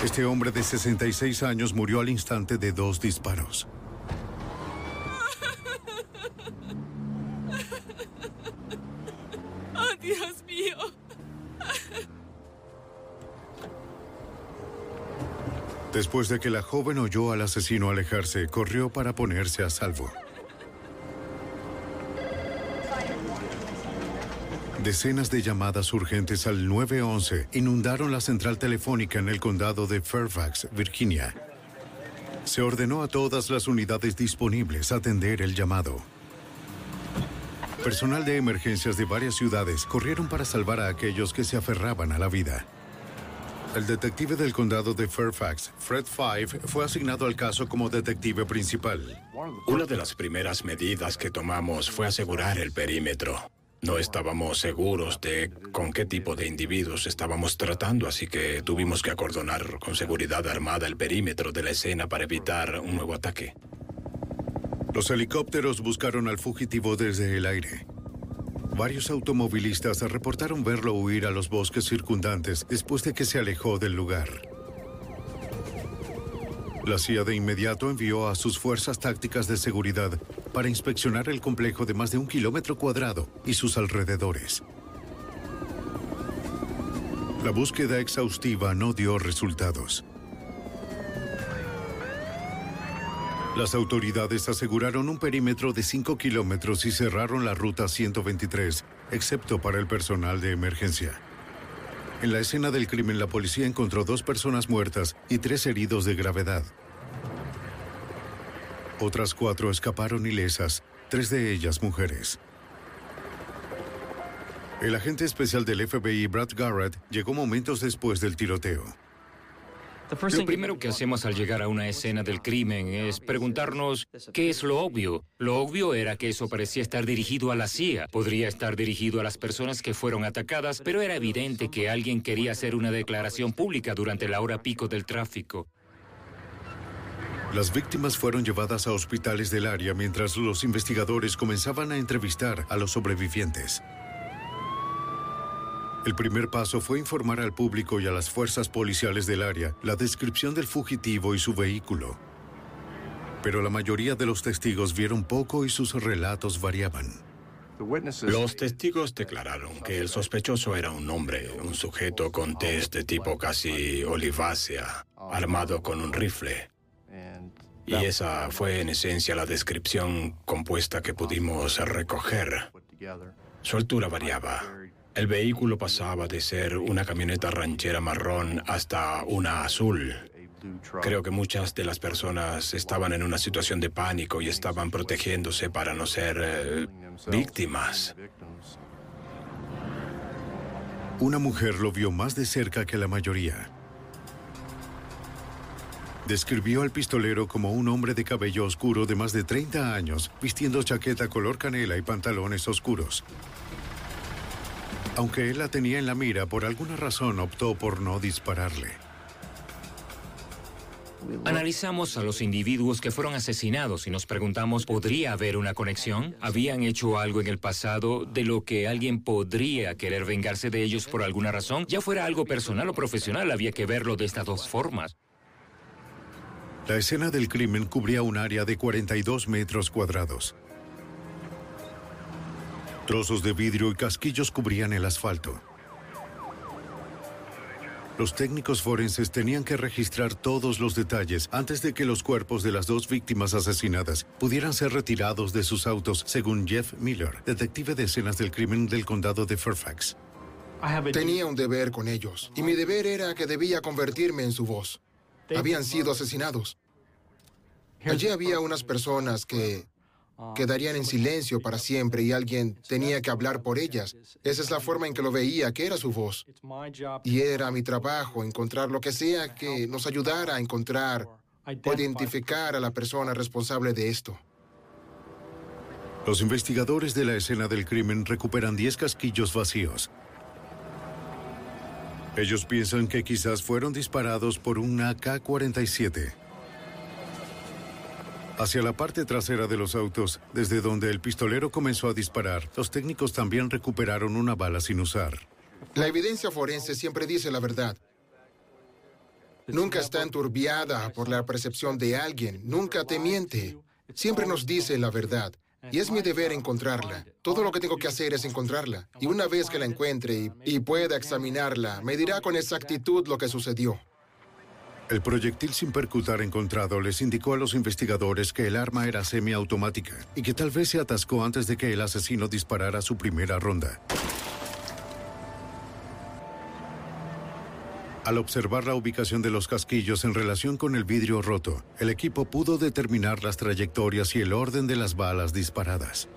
Este hombre de 66 años murió al instante de dos disparos. ¡Oh, Dios mío! Después de que la joven oyó al asesino alejarse, corrió para ponerse a salvo. Decenas de llamadas urgentes al 911 inundaron la central telefónica en el condado de Fairfax, Virginia. Se ordenó a todas las unidades disponibles atender el llamado. Personal de emergencias de varias ciudades corrieron para salvar a aquellos que se aferraban a la vida. El detective del condado de Fairfax, Fred Five, fue asignado al caso como detective principal. Una de las primeras medidas que tomamos fue asegurar el perímetro. No estábamos seguros de con qué tipo de individuos estábamos tratando, así que tuvimos que acordonar con seguridad armada el perímetro de la escena para evitar un nuevo ataque. Los helicópteros buscaron al fugitivo desde el aire. Varios automovilistas reportaron verlo huir a los bosques circundantes después de que se alejó del lugar. La CIA de inmediato envió a sus fuerzas tácticas de seguridad para inspeccionar el complejo de más de un kilómetro cuadrado y sus alrededores. La búsqueda exhaustiva no dio resultados. Las autoridades aseguraron un perímetro de 5 kilómetros y cerraron la ruta 123, excepto para el personal de emergencia. En la escena del crimen, la policía encontró dos personas muertas y tres heridos de gravedad. Otras cuatro escaparon ilesas, tres de ellas mujeres. El agente especial del FBI, Brad Garrett, llegó momentos después del tiroteo. Lo primero que hacemos al llegar a una escena del crimen es preguntarnos qué es lo obvio. Lo obvio era que eso parecía estar dirigido a la CIA. Podría estar dirigido a las personas que fueron atacadas, pero era evidente que alguien quería hacer una declaración pública durante la hora pico del tráfico. Las víctimas fueron llevadas a hospitales del área mientras los investigadores comenzaban a entrevistar a los sobrevivientes. El primer paso fue informar al público y a las fuerzas policiales del área la descripción del fugitivo y su vehículo. Pero la mayoría de los testigos vieron poco y sus relatos variaban. Los testigos declararon que el sospechoso era un hombre, un sujeto con tez de tipo casi olivácea, armado con un rifle. Y esa fue en esencia la descripción compuesta que pudimos recoger. Su altura variaba. El vehículo pasaba de ser una camioneta ranchera marrón hasta una azul. Creo que muchas de las personas estaban en una situación de pánico y estaban protegiéndose para no ser eh, víctimas. Una mujer lo vio más de cerca que la mayoría. Describió al pistolero como un hombre de cabello oscuro de más de 30 años, vistiendo chaqueta color canela y pantalones oscuros. Aunque él la tenía en la mira, por alguna razón optó por no dispararle. Analizamos a los individuos que fueron asesinados y nos preguntamos, ¿podría haber una conexión? ¿Habían hecho algo en el pasado de lo que alguien podría querer vengarse de ellos por alguna razón? Ya fuera algo personal o profesional, había que verlo de estas dos formas. La escena del crimen cubría un área de 42 metros cuadrados. Trozos de vidrio y casquillos cubrían el asfalto. Los técnicos forenses tenían que registrar todos los detalles antes de que los cuerpos de las dos víctimas asesinadas pudieran ser retirados de sus autos, según Jeff Miller, detective de escenas del crimen del condado de Fairfax. Tenía un deber con ellos, y mi deber era que debía convertirme en su voz. Habían sido asesinados. Allí había unas personas que quedarían en silencio para siempre y alguien tenía que hablar por ellas. Esa es la forma en que lo veía, que era su voz. Y era mi trabajo encontrar lo que sea que nos ayudara a encontrar o identificar a la persona responsable de esto. Los investigadores de la escena del crimen recuperan 10 casquillos vacíos. Ellos piensan que quizás fueron disparados por un AK-47. Hacia la parte trasera de los autos, desde donde el pistolero comenzó a disparar, los técnicos también recuperaron una bala sin usar. La evidencia forense siempre dice la verdad. Nunca está enturbiada por la percepción de alguien, nunca te miente. Siempre nos dice la verdad. Y es mi deber encontrarla. Todo lo que tengo que hacer es encontrarla. Y una vez que la encuentre y, pueda examinarla, me dirá con exactitud lo que sucedió. El proyectil sin percutar encontrado les indicó a los investigadores que el arma era semiautomática y que tal vez se atascó antes de que el asesino disparara su primera ronda. Al observar la ubicación de los casquillos en relación con el vidrio roto, el equipo pudo determinar las trayectorias y el orden de las balas disparadas.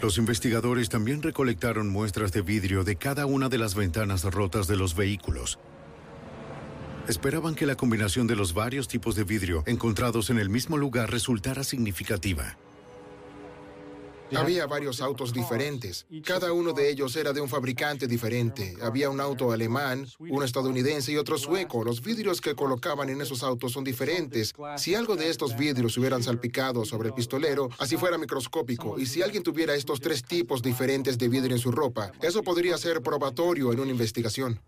Los investigadores también recolectaron muestras de vidrio de cada una de las ventanas rotas de los vehículos. Esperaban que la combinación de los varios tipos de vidrio encontrados en el mismo lugar resultara significativa. Había varios autos diferentes. Cada uno de ellos era de un fabricante diferente. Había un auto alemán, uno estadounidense y otro sueco. Los vidrios que colocaban en esos autos son diferentes. Si algo de estos vidrios hubieran salpicado sobre el pistolero, así fuera microscópico, y si alguien tuviera estos tres tipos diferentes de vidrio en su ropa, eso podría ser probatorio en una investigación.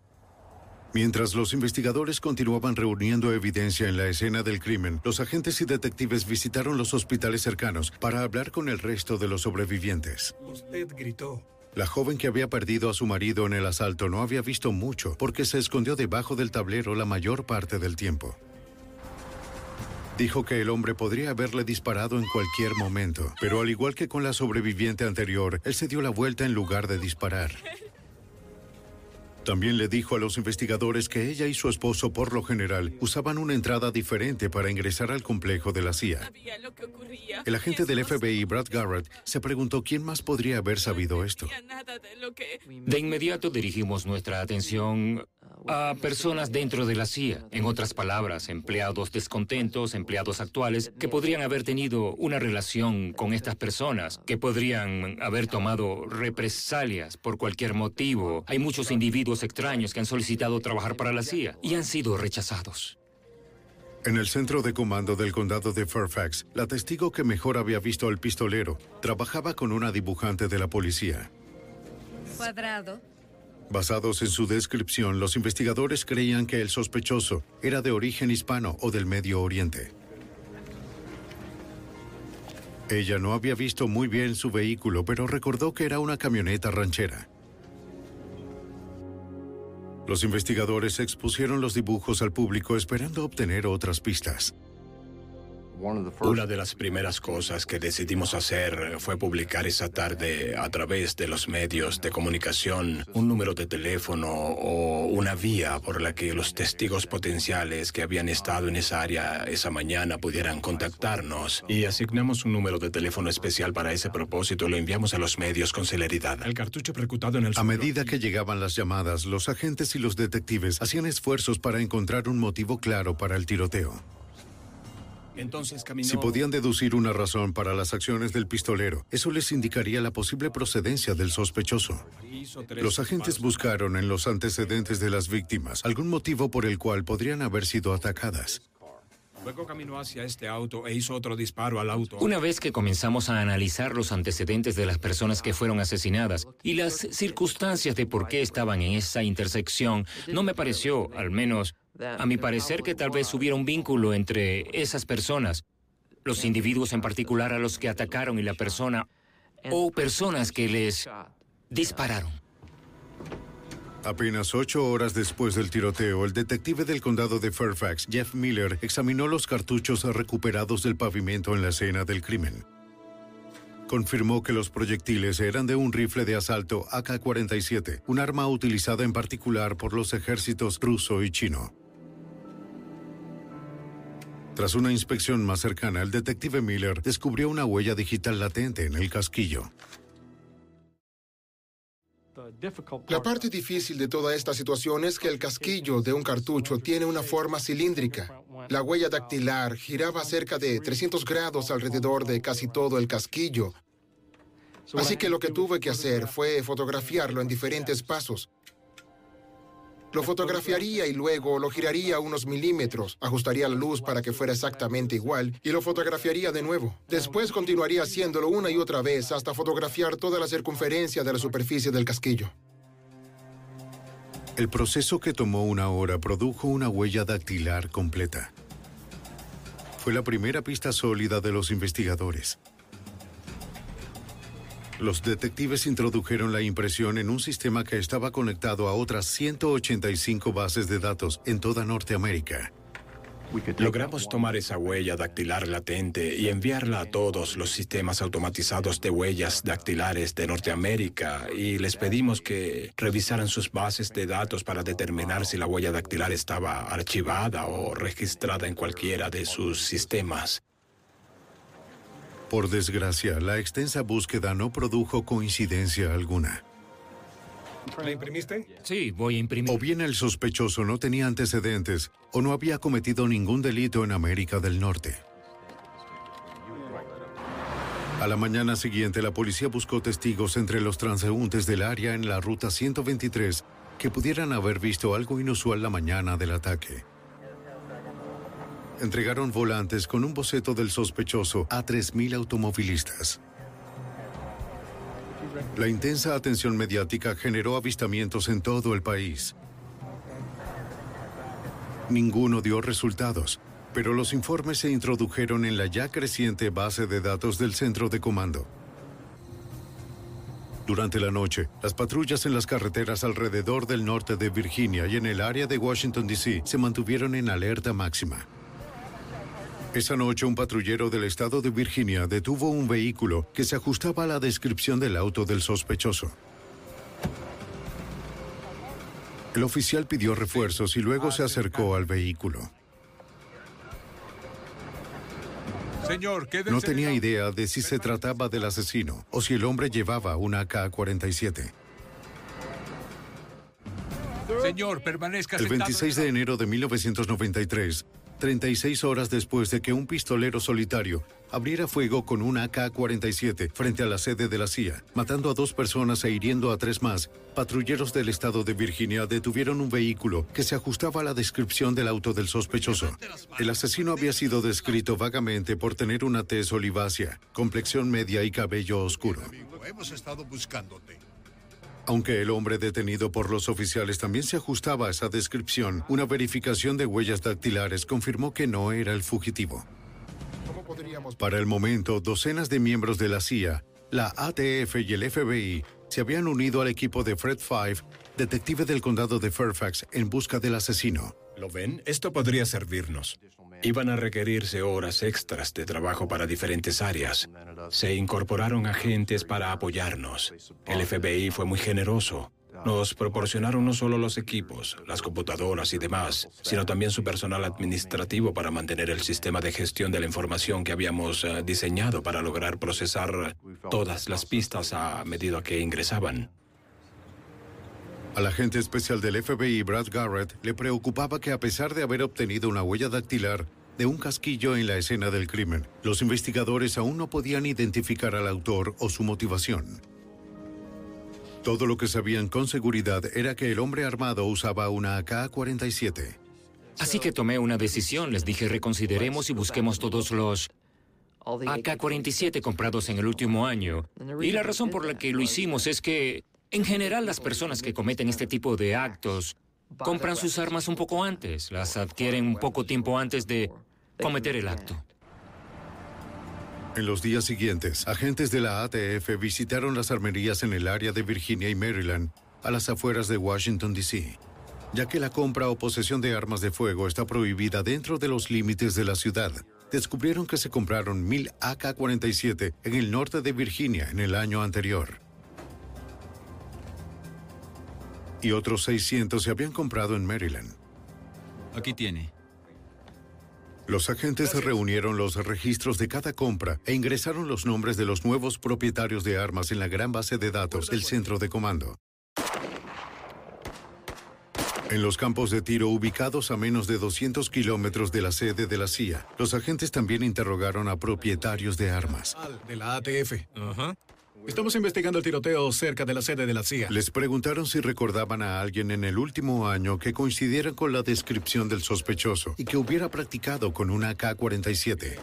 Mientras los investigadores continuaban reuniendo evidencia en la escena del crimen, los agentes y detectives visitaron los hospitales cercanos para hablar con el resto de los sobrevivientes. Usted gritó. La joven que había perdido a su marido en el asalto no había visto mucho porque se escondió debajo del tablero la mayor parte del tiempo. Dijo que el hombre podría haberle disparado en cualquier momento, pero al igual que con la sobreviviente anterior, él se dio la vuelta en lugar de disparar. [laughs] También le dijo a los investigadores que ella y su esposo, por lo general, usaban una entrada diferente para ingresar al complejo de la CIA. El agente del FBI, Brad Garrett, se preguntó quién más podría haber sabido esto. De inmediato dirigimos nuestra atención a personas dentro de la CIA. En otras palabras, empleados descontentos, empleados actuales, que podrían haber tenido una relación con estas personas, que podrían haber tomado represalias por cualquier motivo. Hay muchos individuos extraños que han solicitado trabajar para la CIA y han sido rechazados. En el centro de comando del condado de Fairfax, la testigo que mejor había visto al pistolero trabajaba con una dibujante de la policía. Cuadrado. Basados en su descripción, los investigadores creían que el sospechoso era de origen hispano o del Medio Oriente. Ella no había visto muy bien su vehículo, pero recordó que era una camioneta ranchera. Los investigadores expusieron los dibujos al público esperando obtener otras pistas. Una de las primeras cosas que decidimos hacer fue publicar esa tarde a través de los medios de comunicación un número de teléfono o una vía por la que los testigos potenciales que habían estado en esa área esa mañana pudieran contactarnos. Y asignamos un número de teléfono especial para ese propósito y lo enviamos a los medios con celeridad. El cartucho percutado en el A medida que llegaban las llamadas, los agentes y los detectives hacían esfuerzos para encontrar un motivo claro para el tiroteo. Entonces caminó... Si podían deducir una razón para las acciones del pistolero, eso les indicaría la posible procedencia del sospechoso. Los agentes buscaron en los antecedentes de las víctimas algún motivo por el cual podrían haber sido atacadas. Luego caminó hacia este auto e hizo otro disparo al auto. Una vez que comenzamos a analizar los antecedentes de las personas que fueron asesinadas y las circunstancias de por qué estaban en esa intersección, no me pareció, al menos a mi parecer, que tal vez hubiera un vínculo entre esas personas, los individuos en particular a los que atacaron y la persona, o personas que les dispararon. Apenas ocho horas después del tiroteo, el detective del condado de Fairfax, Jeff Miller, examinó los cartuchos recuperados del pavimento en la escena del crimen. Confirmó que los proyectiles eran de un rifle de asalto AK-47, un arma utilizada en particular por los ejércitos ruso y chino. Tras una inspección más cercana, el detective Miller descubrió una huella digital latente en el casquillo. La parte difícil de toda esta situación es que el casquillo de un cartucho tiene una forma cilíndrica. La huella dactilar giraba cerca de 300 grados alrededor de casi todo el casquillo. Así que lo que tuve que hacer fue fotografiarlo en diferentes pasos. Lo fotografiaría y luego lo giraría unos milímetros, ajustaría la luz para que fuera exactamente igual y lo fotografiaría de nuevo. Después continuaría haciéndolo una y otra vez hasta fotografiar toda la circunferencia de la superficie del casquillo. El proceso que tomó una hora produjo una huella dactilar completa. Fue la primera pista sólida de los investigadores. Los detectives introdujeron la impresión en un sistema que estaba conectado a otras 185 bases de datos en toda Norteamérica. Logramos tomar esa huella dactilar latente y enviarla a todos los sistemas automatizados de huellas dactilares de Norteamérica y les pedimos que revisaran sus bases de datos para determinar si la huella dactilar estaba archivada o registrada en cualquiera de sus sistemas. Por desgracia, la extensa búsqueda no produjo coincidencia alguna. ¿La imprimiste? Sí, voy a imprimir. O bien el sospechoso no tenía antecedentes o no había cometido ningún delito en América del Norte. A la mañana siguiente, la policía buscó testigos entre los transeúntes del área en la ruta 123 que pudieran haber visto algo inusual la mañana del ataque. Entregaron volantes con un boceto del sospechoso a 3.000 automovilistas. La intensa atención mediática generó avistamientos en todo el país. Ninguno dio resultados, pero los informes se introdujeron en la ya creciente base de datos del centro de comando. Durante la noche, las patrullas en las carreteras alrededor del norte de Virginia y en el área de Washington, D.C. se mantuvieron en alerta máxima. Esa noche un patrullero del estado de Virginia detuvo un vehículo que se ajustaba a la descripción del auto del sospechoso. El oficial pidió refuerzos y luego se acercó al vehículo. Señor. No tenía idea de si se trataba del asesino o si el hombre llevaba una AK-47. Señor, permanezca El sentado 26 de enero de 1993, 36 horas después de que un pistolero solitario abriera fuego con una AK-47 frente a la sede de la CIA, matando a dos personas e hiriendo a tres más, patrulleros del estado de Virginia detuvieron un vehículo que se ajustaba a la descripción del auto del sospechoso. El asesino había sido descrito vagamente por tener una tez olivácea, complexión media y cabello oscuro. Hemos estado buscándote. Aunque el hombre detenido por los oficiales también se ajustaba a esa descripción, una verificación de huellas dactilares confirmó que no era el fugitivo. Para el momento, docenas de miembros de la CIA, la ATF y el FBI se habían unido al equipo de Fred Five, detective del condado de Fairfax, en busca del asesino. ¿Lo ven? Esto podría servirnos. Iban a requerirse horas extras de trabajo para diferentes áreas. Se incorporaron agentes para apoyarnos. El FBI fue muy generoso. Nos proporcionaron no solo los equipos, las computadoras y demás, sino también su personal administrativo para mantener el sistema de gestión de la información que habíamos eh, diseñado para lograr procesar todas las pistas a medida que ingresaban. Al agente especial del FBI, Brad Garrett, le preocupaba que a pesar de haber obtenido una huella dactilar de un casquillo en la escena del crimen, los investigadores aún no podían identificar al autor o su motivación. Todo lo que sabían con seguridad era que el hombre armado usaba una AK-47. Así que tomé una decisión. Les dije, reconsideremos y busquemos todos los AK-47 comprados en el último año. Y la razón por la que lo hicimos es que, en general, las personas que cometen este tipo de actos compran sus armas un poco antes, las adquieren un poco tiempo antes de cometer el acto. En los días siguientes, agentes de la ATF visitaron las armerías en el área de Virginia y Maryland, a las afueras de Washington, D.C., ya que la compra o posesión de armas de fuego está prohibida dentro de los límites de la ciudad. Descubrieron que se compraron mil AK-47 en el norte de Virginia en el año anterior. Y otros 600 se habían comprado en Maryland. Aquí tiene. Los agentes reunieron los registros de cada compra e ingresaron los nombres de los nuevos propietarios de armas en la gran base de datos del centro de comando. En los campos de tiro ubicados a menos de 200 kilómetros de la sede de la CIA, los agentes también interrogaron a propietarios de armas. De la ATF. Estamos investigando el tiroteo cerca de la sede de la CIA. Les preguntaron si recordaban a alguien en el último año que coincidiera con la descripción del sospechoso y que hubiera practicado con una AK-47.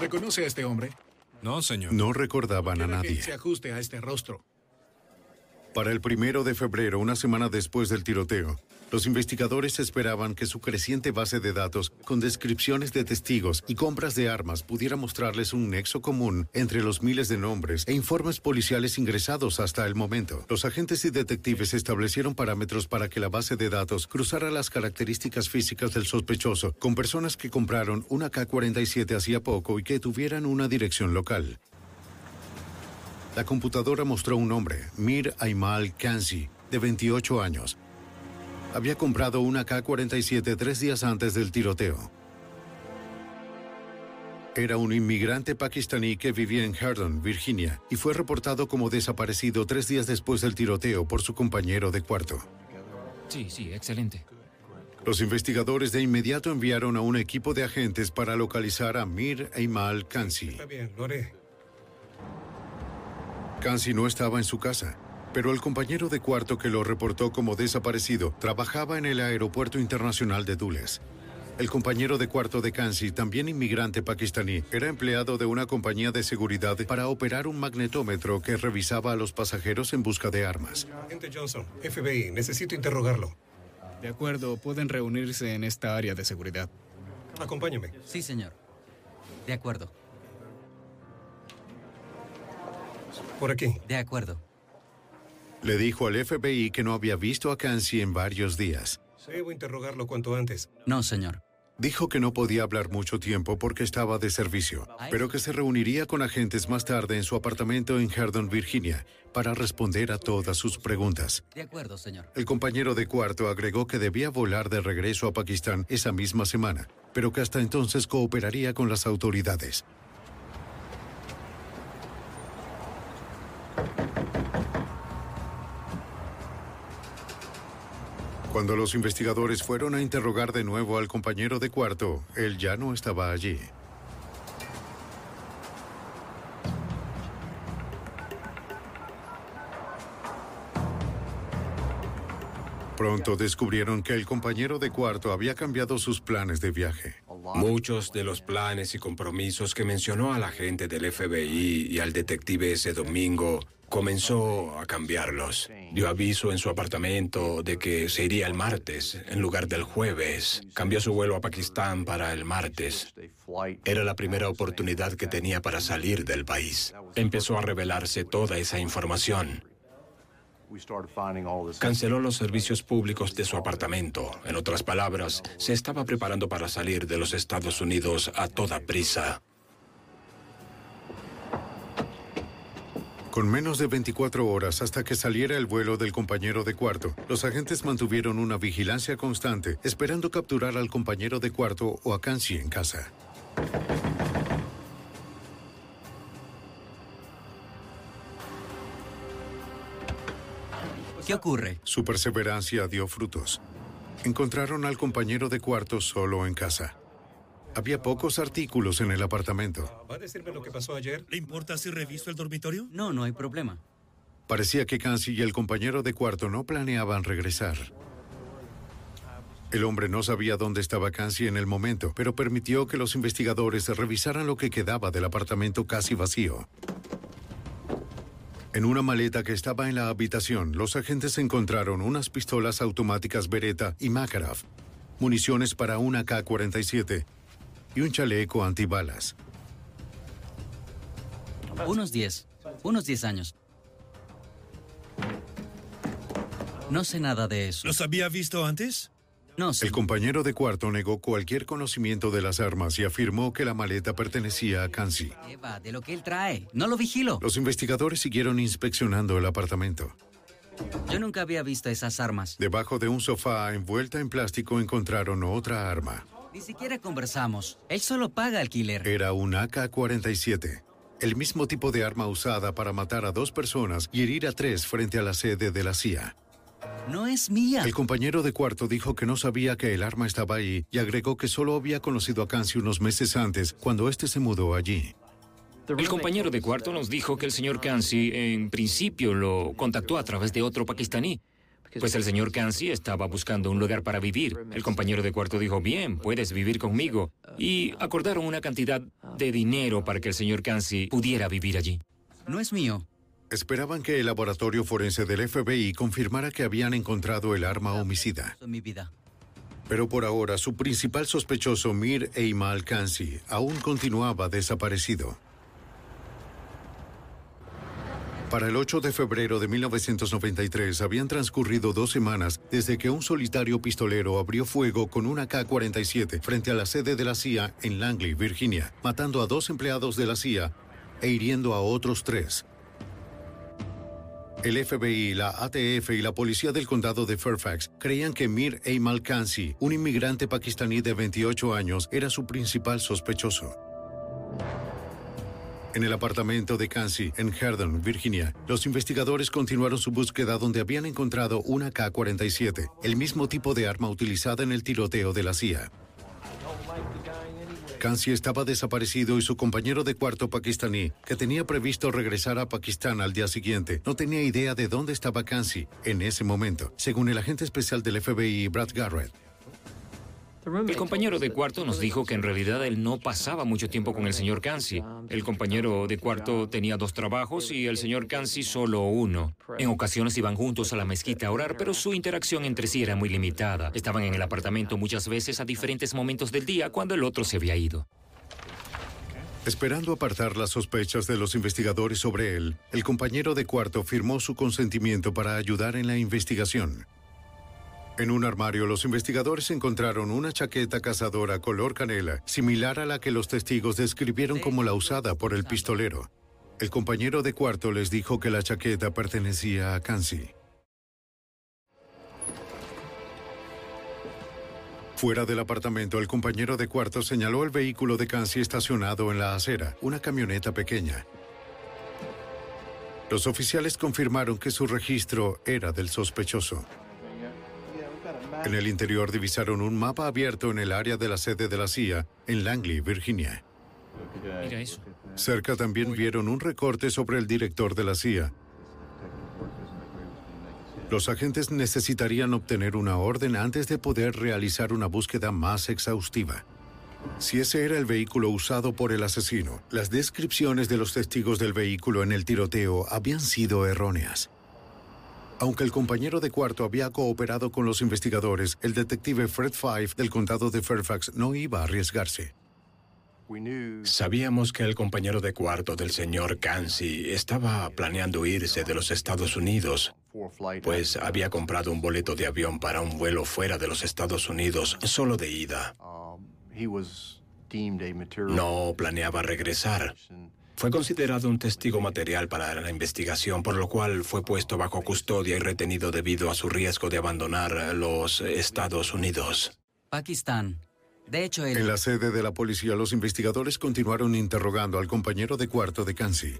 ¿Reconoce a este hombre? No, señor. No recordaban a Quiero que nadie. se ajuste a este rostro. Para el primero de febrero, una semana después del tiroteo, los investigadores esperaban que su creciente base de datos, con descripciones de testigos y compras de armas, pudiera mostrarles un nexo común entre los miles de nombres e informes policiales ingresados hasta el momento. Los agentes y detectives establecieron parámetros para que la base de datos cruzara las características físicas del sospechoso con personas que compraron una K-47 hacía poco y que tuvieran una dirección local. La computadora mostró un hombre, Mir Aimal Kansi, de 28 años. Había comprado una K-47 tres días antes del tiroteo. Era un inmigrante pakistaní que vivía en Hardon, Virginia, y fue reportado como desaparecido tres días después del tiroteo por su compañero de cuarto. Sí, sí, excelente. Los investigadores de inmediato enviaron a un equipo de agentes para localizar a Mir Eimal Kansi. Está bien, lo haré. Kansi no estaba en su casa, pero el compañero de cuarto que lo reportó como desaparecido trabajaba en el aeropuerto internacional de Dulles. El compañero de cuarto de Kansi, también inmigrante pakistaní, era empleado de una compañía de seguridad para operar un magnetómetro que revisaba a los pasajeros en busca de armas. Agente Johnson, FBI, necesito interrogarlo. De acuerdo, pueden reunirse en esta área de seguridad. Acompáñame. Sí, señor. De acuerdo. Por aquí. De acuerdo. Le dijo al FBI que no había visto a Kansi en varios días. Debo interrogarlo cuanto antes. No, señor. Dijo que no podía hablar mucho tiempo porque estaba de servicio, pero que se reuniría con agentes más tarde en su apartamento en Hardon, Virginia, para responder a todas sus preguntas. De acuerdo, señor. El compañero de cuarto agregó que debía volar de regreso a Pakistán esa misma semana, pero que hasta entonces cooperaría con las autoridades. Cuando los investigadores fueron a interrogar de nuevo al compañero de cuarto, él ya no estaba allí. Pronto descubrieron que el compañero de cuarto había cambiado sus planes de viaje. Muchos de los planes y compromisos que mencionó a la gente del FBI y al detective ese domingo comenzó a cambiarlos. Dio aviso en su apartamento de que se iría el martes en lugar del jueves. Cambió su vuelo a Pakistán para el martes. Era la primera oportunidad que tenía para salir del país. Empezó a revelarse toda esa información. Canceló los servicios públicos de su apartamento. En otras palabras, se estaba preparando para salir de los Estados Unidos a toda prisa. Con menos de 24 horas hasta que saliera el vuelo del compañero de cuarto, los agentes mantuvieron una vigilancia constante, esperando capturar al compañero de cuarto o a Kansi en casa. ¿Qué ocurre? Su perseverancia dio frutos. Encontraron al compañero de cuarto solo en casa. Había pocos artículos en el apartamento. ¿Va a decirme lo que pasó ayer? ¿Le importa si reviso el dormitorio? No, no hay problema. Parecía que Kansi y el compañero de cuarto no planeaban regresar. El hombre no sabía dónde estaba Kansi en el momento, pero permitió que los investigadores revisaran lo que quedaba del apartamento casi vacío. En una maleta que estaba en la habitación, los agentes encontraron unas pistolas automáticas Beretta y Makarov, municiones para una K-47 y un chaleco antibalas. Unos 10. Unos 10 años. No sé nada de eso. ¿Los había visto antes? No, El compañero de cuarto negó cualquier conocimiento de las armas y afirmó que la maleta pertenecía a Kansi. Eva, de lo que él trae. No lo vigilo. Los investigadores siguieron inspeccionando el apartamento. Yo nunca había visto esas armas. Debajo de un sofá envuelta en plástico encontraron otra arma. Ni siquiera conversamos. Él solo paga alquiler. Era un AK-47, el mismo tipo de arma usada para matar a dos personas y herir a tres frente a la sede de la CIA. No es mía. El compañero de cuarto dijo que no sabía que el arma estaba ahí y agregó que solo había conocido a Kansi unos meses antes, cuando este se mudó allí. El compañero de cuarto nos dijo que el señor Kansi en principio lo contactó a través de otro pakistaní. Pues el señor Kansi estaba buscando un lugar para vivir. El compañero de cuarto dijo, bien, puedes vivir conmigo. Y acordaron una cantidad de dinero para que el señor Kansi pudiera vivir allí. No es mío. Esperaban que el laboratorio forense del FBI confirmara que habían encontrado el arma homicida. Mi vida. Pero por ahora, su principal sospechoso, Mir Eimal Kansi, aún continuaba desaparecido. Para el 8 de febrero de 1993 habían transcurrido dos semanas desde que un solitario pistolero abrió fuego con una K-47 frente a la sede de la CIA en Langley, Virginia, matando a dos empleados de la CIA e hiriendo a otros tres. El FBI, la ATF y la policía del condado de Fairfax creían que Mir Eimal Kansi, un inmigrante pakistaní de 28 años, era su principal sospechoso. En el apartamento de Kansi, en Herndon, Virginia, los investigadores continuaron su búsqueda donde habían encontrado una K-47, el mismo tipo de arma utilizada en el tiroteo de la CIA. Kansi estaba desaparecido y su compañero de cuarto pakistaní, que tenía previsto regresar a Pakistán al día siguiente, no tenía idea de dónde estaba Kansi en ese momento, según el agente especial del FBI, Brad Garrett. El compañero de cuarto nos dijo que en realidad él no pasaba mucho tiempo con el señor Kansi. El compañero de cuarto tenía dos trabajos y el señor Kansi solo uno. En ocasiones iban juntos a la mezquita a orar, pero su interacción entre sí era muy limitada. Estaban en el apartamento muchas veces a diferentes momentos del día cuando el otro se había ido. Esperando apartar las sospechas de los investigadores sobre él, el compañero de cuarto firmó su consentimiento para ayudar en la investigación. En un armario, los investigadores encontraron una chaqueta cazadora color canela, similar a la que los testigos describieron como la usada por el pistolero. El compañero de cuarto les dijo que la chaqueta pertenecía a Kansi. Fuera del apartamento, el compañero de cuarto señaló el vehículo de Kansi estacionado en la acera, una camioneta pequeña. Los oficiales confirmaron que su registro era del sospechoso. En el interior divisaron un mapa abierto en el área de la sede de la CIA, en Langley, Virginia. Mira eso. Cerca también vieron un recorte sobre el director de la CIA. Los agentes necesitarían obtener una orden antes de poder realizar una búsqueda más exhaustiva. Si ese era el vehículo usado por el asesino, las descripciones de los testigos del vehículo en el tiroteo habían sido erróneas. Aunque el compañero de cuarto había cooperado con los investigadores, el detective Fred Fife del condado de Fairfax no iba a arriesgarse. Sabíamos que el compañero de cuarto del señor Kansi estaba planeando irse de los Estados Unidos, pues había comprado un boleto de avión para un vuelo fuera de los Estados Unidos, solo de ida. No planeaba regresar. Fue considerado un testigo material para la investigación, por lo cual fue puesto bajo custodia y retenido debido a su riesgo de abandonar los Estados Unidos. Pakistán. De hecho. En la sede de la policía, los investigadores continuaron interrogando al compañero de cuarto de Kansi.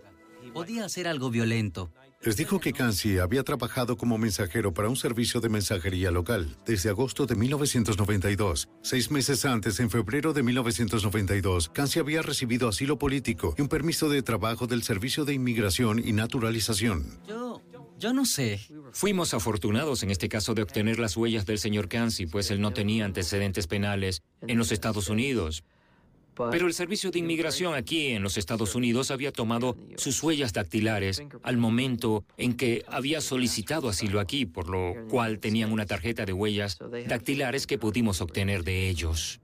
Podía hacer algo violento. Les dijo que Kansi había trabajado como mensajero para un servicio de mensajería local desde agosto de 1992. Seis meses antes, en febrero de 1992, Kansi había recibido asilo político y un permiso de trabajo del Servicio de Inmigración y Naturalización. Yo... Yo no sé. Fuimos afortunados en este caso de obtener las huellas del señor Kansi, pues él no tenía antecedentes penales en los Estados Unidos. Pero el Servicio de Inmigración aquí en los Estados Unidos había tomado sus huellas dactilares al momento en que había solicitado asilo aquí, por lo cual tenían una tarjeta de huellas dactilares que pudimos obtener de ellos.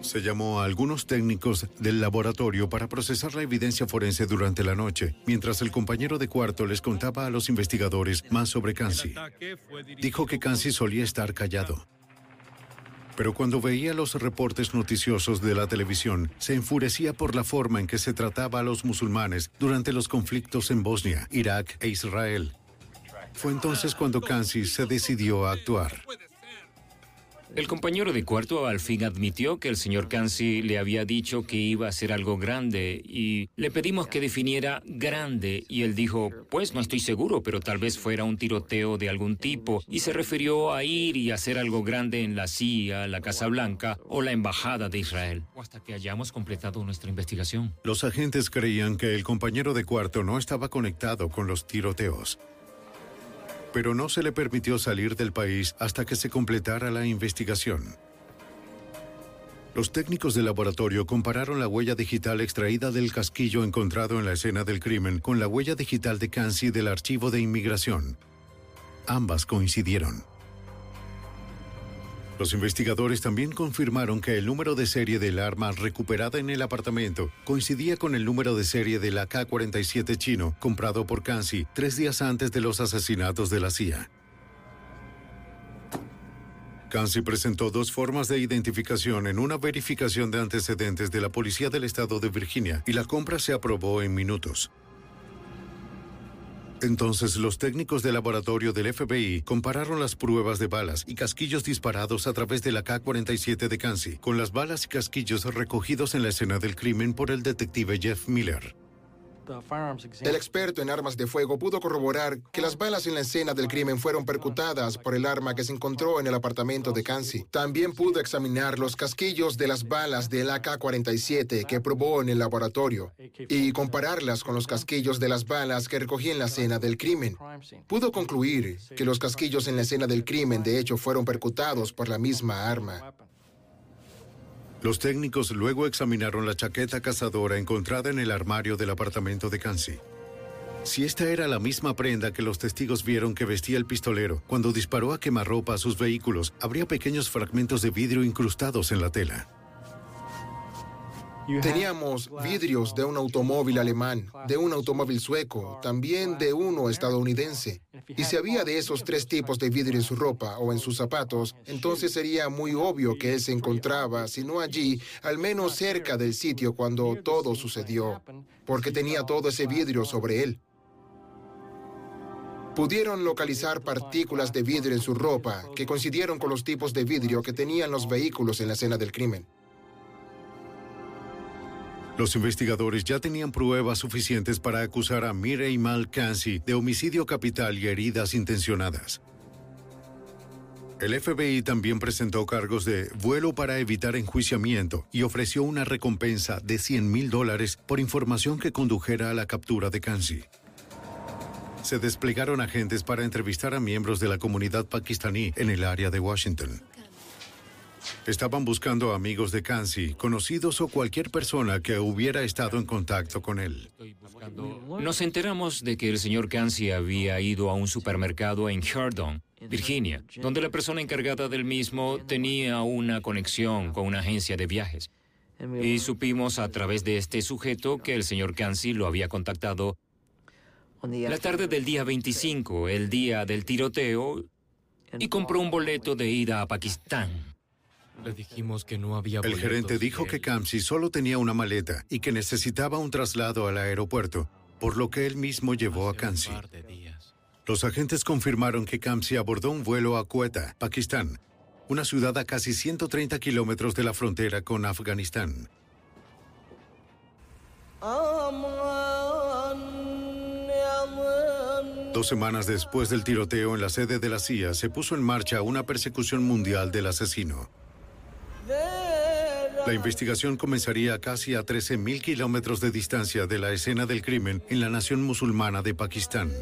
Se llamó a algunos técnicos del laboratorio para procesar la evidencia forense durante la noche, mientras el compañero de cuarto les contaba a los investigadores más sobre Kansi. Dijo que Kansi solía estar callado. Pero cuando veía los reportes noticiosos de la televisión, se enfurecía por la forma en que se trataba a los musulmanes durante los conflictos en Bosnia, Irak e Israel. Fue entonces cuando Kansi se decidió a actuar. El compañero de cuarto al fin admitió que el señor Kansi le había dicho que iba a hacer algo grande y le pedimos que definiera grande y él dijo, pues no estoy seguro, pero tal vez fuera un tiroteo de algún tipo y se refirió a ir y hacer algo grande en la CIA, la Casa Blanca o la Embajada de Israel. Hasta que hayamos completado nuestra investigación. Los agentes creían que el compañero de cuarto no estaba conectado con los tiroteos pero no se le permitió salir del país hasta que se completara la investigación. Los técnicos del laboratorio compararon la huella digital extraída del casquillo encontrado en la escena del crimen con la huella digital de Kansi del archivo de inmigración. Ambas coincidieron. Los investigadores también confirmaron que el número de serie del arma recuperada en el apartamento coincidía con el número de serie del AK-47 chino comprado por Kansi tres días antes de los asesinatos de la CIA. Kansi presentó dos formas de identificación en una verificación de antecedentes de la Policía del Estado de Virginia y la compra se aprobó en minutos. Entonces los técnicos del laboratorio del FBI compararon las pruebas de balas y casquillos disparados a través de la K-47 de Kansi con las balas y casquillos recogidos en la escena del crimen por el detective Jeff Miller. El experto en armas de fuego pudo corroborar que las balas en la escena del crimen fueron percutadas por el arma que se encontró en el apartamento de Kansi. También pudo examinar los casquillos de las balas del AK-47 que probó en el laboratorio y compararlas con los casquillos de las balas que recogí en la escena del crimen. Pudo concluir que los casquillos en la escena del crimen de hecho fueron percutados por la misma arma. Los técnicos luego examinaron la chaqueta cazadora encontrada en el armario del apartamento de Kansi. Si esta era la misma prenda que los testigos vieron que vestía el pistolero cuando disparó a quemarropa a sus vehículos, habría pequeños fragmentos de vidrio incrustados en la tela. Teníamos vidrios de un automóvil alemán, de un automóvil sueco, también de uno estadounidense. Y si había de esos tres tipos de vidrio en su ropa o en sus zapatos, entonces sería muy obvio que él se encontraba, si no allí, al menos cerca del sitio cuando todo sucedió, porque tenía todo ese vidrio sobre él. Pudieron localizar partículas de vidrio en su ropa que coincidieron con los tipos de vidrio que tenían los vehículos en la escena del crimen. Los investigadores ya tenían pruebas suficientes para acusar a Mirei Mal Kansi de homicidio capital y heridas intencionadas. El FBI también presentó cargos de vuelo para evitar enjuiciamiento y ofreció una recompensa de 100 mil dólares por información que condujera a la captura de Kansi. Se desplegaron agentes para entrevistar a miembros de la comunidad pakistaní en el área de Washington. Estaban buscando amigos de Kansi, conocidos o cualquier persona que hubiera estado en contacto con él. Nos enteramos de que el señor Kansi había ido a un supermercado en Herdon, Virginia, donde la persona encargada del mismo tenía una conexión con una agencia de viajes. Y supimos a través de este sujeto que el señor Kansi lo había contactado la tarde del día 25, el día del tiroteo, y compró un boleto de ida a Pakistán. Le dijimos que no había El gerente dijo que Kamsi solo tenía una maleta y que necesitaba un traslado al aeropuerto, por lo que él mismo llevó a Kamsi. Los agentes confirmaron que Kamsi abordó un vuelo a Quetta, Pakistán, una ciudad a casi 130 kilómetros de la frontera con Afganistán. Dos semanas después del tiroteo en la sede de la CIA, se puso en marcha una persecución mundial del asesino. La investigación comenzaría casi a 13.000 kilómetros de distancia de la escena del crimen en la nación musulmana de Pakistán.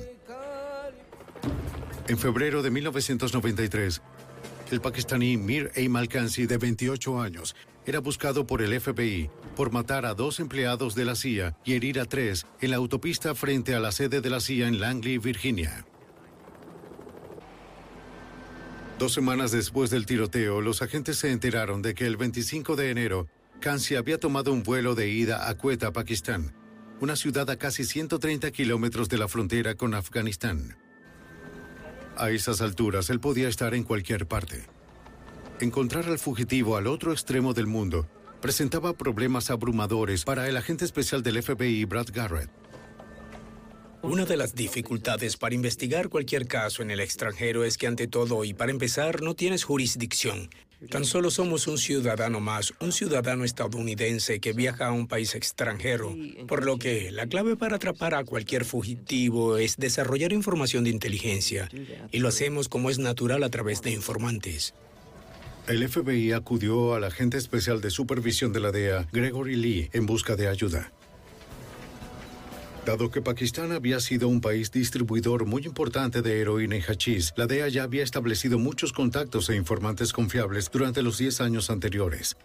En febrero de 1993, el pakistaní Mir Eimal Kansi, de 28 años, era buscado por el FBI por matar a dos empleados de la CIA y herir a tres en la autopista frente a la sede de la CIA en Langley, Virginia. Dos semanas después del tiroteo, los agentes se enteraron de que el 25 de enero, Kansi había tomado un vuelo de ida a Quetta, Pakistán, una ciudad a casi 130 kilómetros de la frontera con Afganistán. A esas alturas, él podía estar en cualquier parte. Encontrar al fugitivo al otro extremo del mundo presentaba problemas abrumadores para el agente especial del FBI, Brad Garrett. Una de las dificultades para investigar cualquier caso en el extranjero es que ante todo y para empezar no tienes jurisdicción. Tan solo somos un ciudadano más, un ciudadano estadounidense que viaja a un país extranjero, por lo que la clave para atrapar a cualquier fugitivo es desarrollar información de inteligencia, y lo hacemos como es natural a través de informantes. El FBI acudió al agente especial de supervisión de la DEA, Gregory Lee, en busca de ayuda. Dado que Pakistán había sido un país distribuidor muy importante de heroína y hachís, la DEA ya había establecido muchos contactos e informantes confiables durante los 10 años anteriores.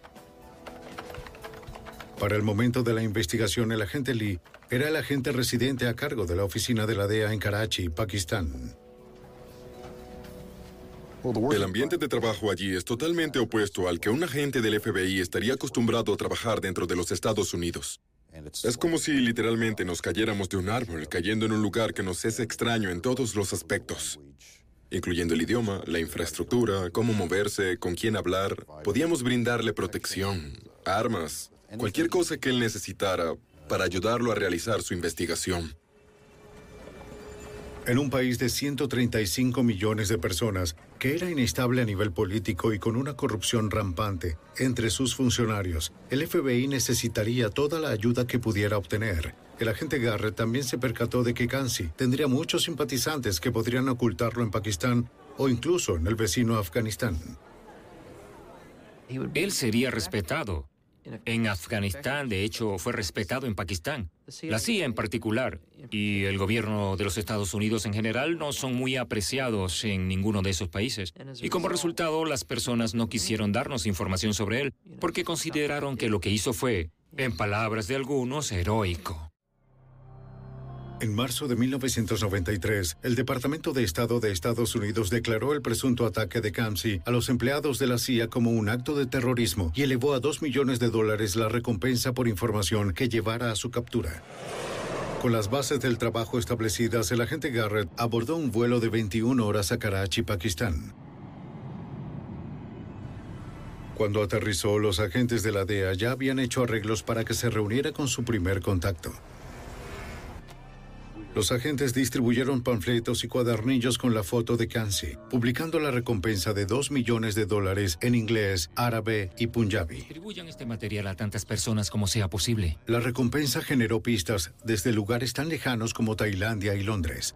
Para el momento de la investigación, el agente Lee era el agente residente a cargo de la oficina de la DEA en Karachi, Pakistán. El ambiente de trabajo allí es totalmente opuesto al que un agente del FBI estaría acostumbrado a trabajar dentro de los Estados Unidos. Es como si literalmente nos cayéramos de un árbol cayendo en un lugar que nos es extraño en todos los aspectos, incluyendo el idioma, la infraestructura, cómo moverse, con quién hablar. Podíamos brindarle protección, armas, cualquier cosa que él necesitara para ayudarlo a realizar su investigación. En un país de 135 millones de personas, que era inestable a nivel político y con una corrupción rampante entre sus funcionarios, el FBI necesitaría toda la ayuda que pudiera obtener. El agente Garrett también se percató de que Kansi tendría muchos simpatizantes que podrían ocultarlo en Pakistán o incluso en el vecino Afganistán. Él sería respetado. En Afganistán, de hecho, fue respetado en Pakistán. La CIA en particular y el gobierno de los Estados Unidos en general no son muy apreciados en ninguno de esos países. Y como resultado, las personas no quisieron darnos información sobre él porque consideraron que lo que hizo fue, en palabras de algunos, heroico. En marzo de 1993, el Departamento de Estado de Estados Unidos declaró el presunto ataque de Kamsi a los empleados de la CIA como un acto de terrorismo y elevó a dos millones de dólares la recompensa por información que llevara a su captura. Con las bases del trabajo establecidas, el agente Garrett abordó un vuelo de 21 horas a Karachi, Pakistán. Cuando aterrizó, los agentes de la DEA ya habían hecho arreglos para que se reuniera con su primer contacto. Los agentes distribuyeron panfletos y cuadernillos con la foto de Kansi, publicando la recompensa de 2 millones de dólares en inglés, árabe y punjabi. Distribuyan este material a tantas personas como sea posible. La recompensa generó pistas desde lugares tan lejanos como Tailandia y Londres.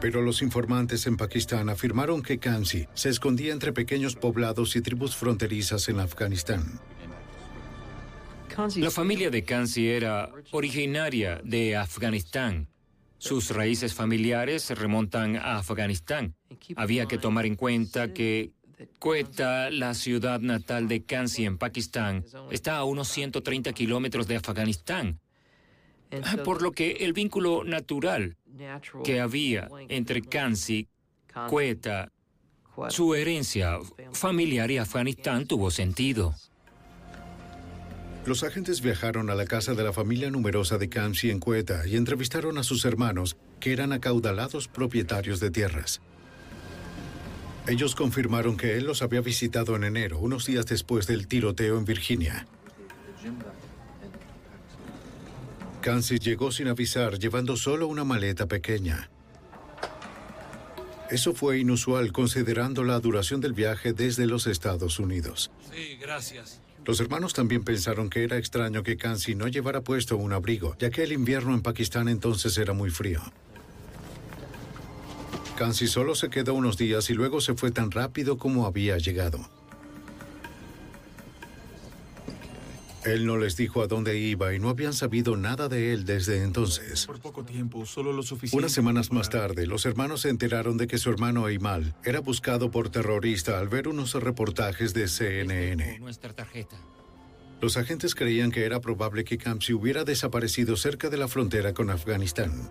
Pero los informantes en Pakistán afirmaron que Kansi se escondía entre pequeños poblados y tribus fronterizas en Afganistán. La familia de Kansi era originaria de Afganistán. Sus raíces familiares se remontan a Afganistán. Había que tomar en cuenta que Quetta, la ciudad natal de Kansi en Pakistán, está a unos 130 kilómetros de Afganistán. Por lo que el vínculo natural que había entre Kansi, Quetta, su herencia familiar y Afganistán tuvo sentido. Los agentes viajaron a la casa de la familia numerosa de Kamsi en Cueta y entrevistaron a sus hermanos, que eran acaudalados propietarios de tierras. Ellos confirmaron que él los había visitado en enero, unos días después del tiroteo en Virginia. Kansi llegó sin avisar, llevando solo una maleta pequeña. Eso fue inusual considerando la duración del viaje desde los Estados Unidos. Sí, gracias. Los hermanos también pensaron que era extraño que Kansi no llevara puesto un abrigo, ya que el invierno en Pakistán entonces era muy frío. Kansi solo se quedó unos días y luego se fue tan rápido como había llegado. Él no les dijo a dónde iba y no habían sabido nada de él desde entonces. Por poco tiempo, solo lo suficiente. Unas semanas más tarde, los hermanos se enteraron de que su hermano Aymal era buscado por terrorista al ver unos reportajes de CNN. Nuestra tarjeta. Los agentes creían que era probable que Kamsi hubiera desaparecido cerca de la frontera con Afganistán.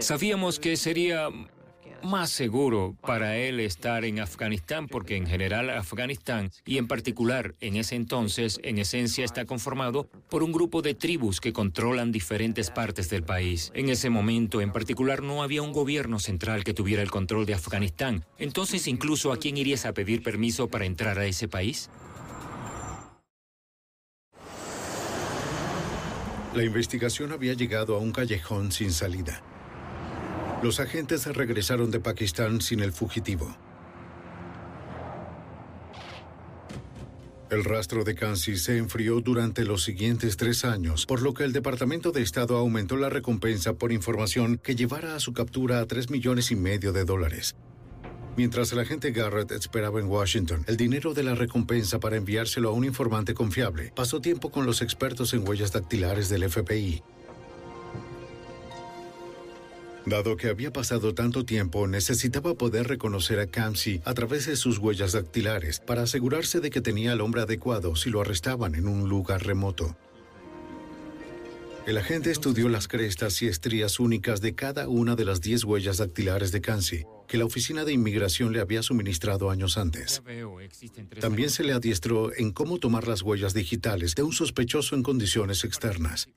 Sabíamos que sería más seguro para él estar en Afganistán porque en general Afganistán y en particular en ese entonces en esencia está conformado por un grupo de tribus que controlan diferentes partes del país. En ese momento en particular no había un gobierno central que tuviera el control de Afganistán. Entonces incluso a quién irías a pedir permiso para entrar a ese país? La investigación había llegado a un callejón sin salida. Los agentes regresaron de Pakistán sin el fugitivo. El rastro de Kansi se enfrió durante los siguientes tres años, por lo que el Departamento de Estado aumentó la recompensa por información que llevara a su captura a tres millones y medio de dólares. Mientras el agente Garrett esperaba en Washington el dinero de la recompensa para enviárselo a un informante confiable, pasó tiempo con los expertos en huellas dactilares del FBI. Dado que había pasado tanto tiempo, necesitaba poder reconocer a Kamsi a través de sus huellas dactilares para asegurarse de que tenía al hombre adecuado si lo arrestaban en un lugar remoto. El agente estudió las crestas y estrías únicas de cada una de las 10 huellas dactilares de Kansi, que la Oficina de Inmigración le había suministrado años antes. También se le adiestró en cómo tomar las huellas digitales de un sospechoso en condiciones externas.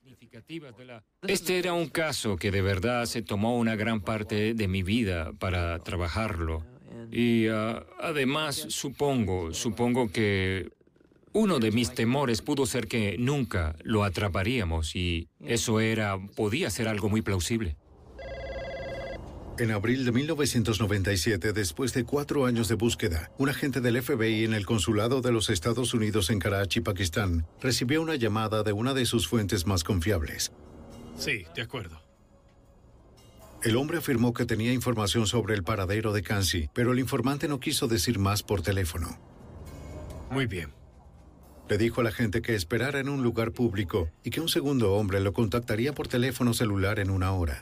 Este era un caso que de verdad se tomó una gran parte de mi vida para trabajarlo. Y ah, además supongo, supongo que Uno de mis temores pudo ser que nunca lo atraparíamos y eso era, podía ser algo muy plausible. En abril de 1997, después de cuatro años de búsqueda, un agente del FBI en el consulado de los Estados Unidos en Karachi, Pakistán, recibió una llamada de una de sus fuentes más confiables. Sí, de acuerdo. El hombre afirmó que tenía información sobre el paradero de Kansi, pero el informante no quiso decir más por teléfono. Muy bien. Le dijo a la gente que esperara en un lugar público y que un segundo hombre lo contactaría por teléfono celular en una hora.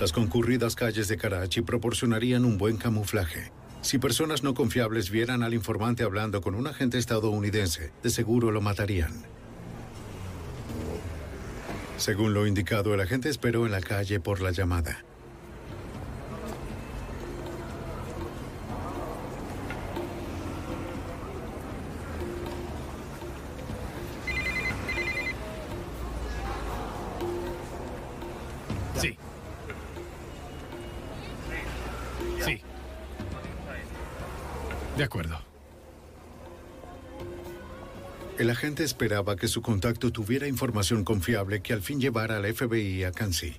Las concurridas calles de Karachi proporcionarían un buen camuflaje. Si personas no confiables vieran al informante hablando con un agente estadounidense, de seguro lo matarían. Según lo indicado, el agente esperó en la calle por la llamada. De acuerdo. El agente esperaba que su contacto tuviera información confiable que al fin llevara al FBI a Kansi.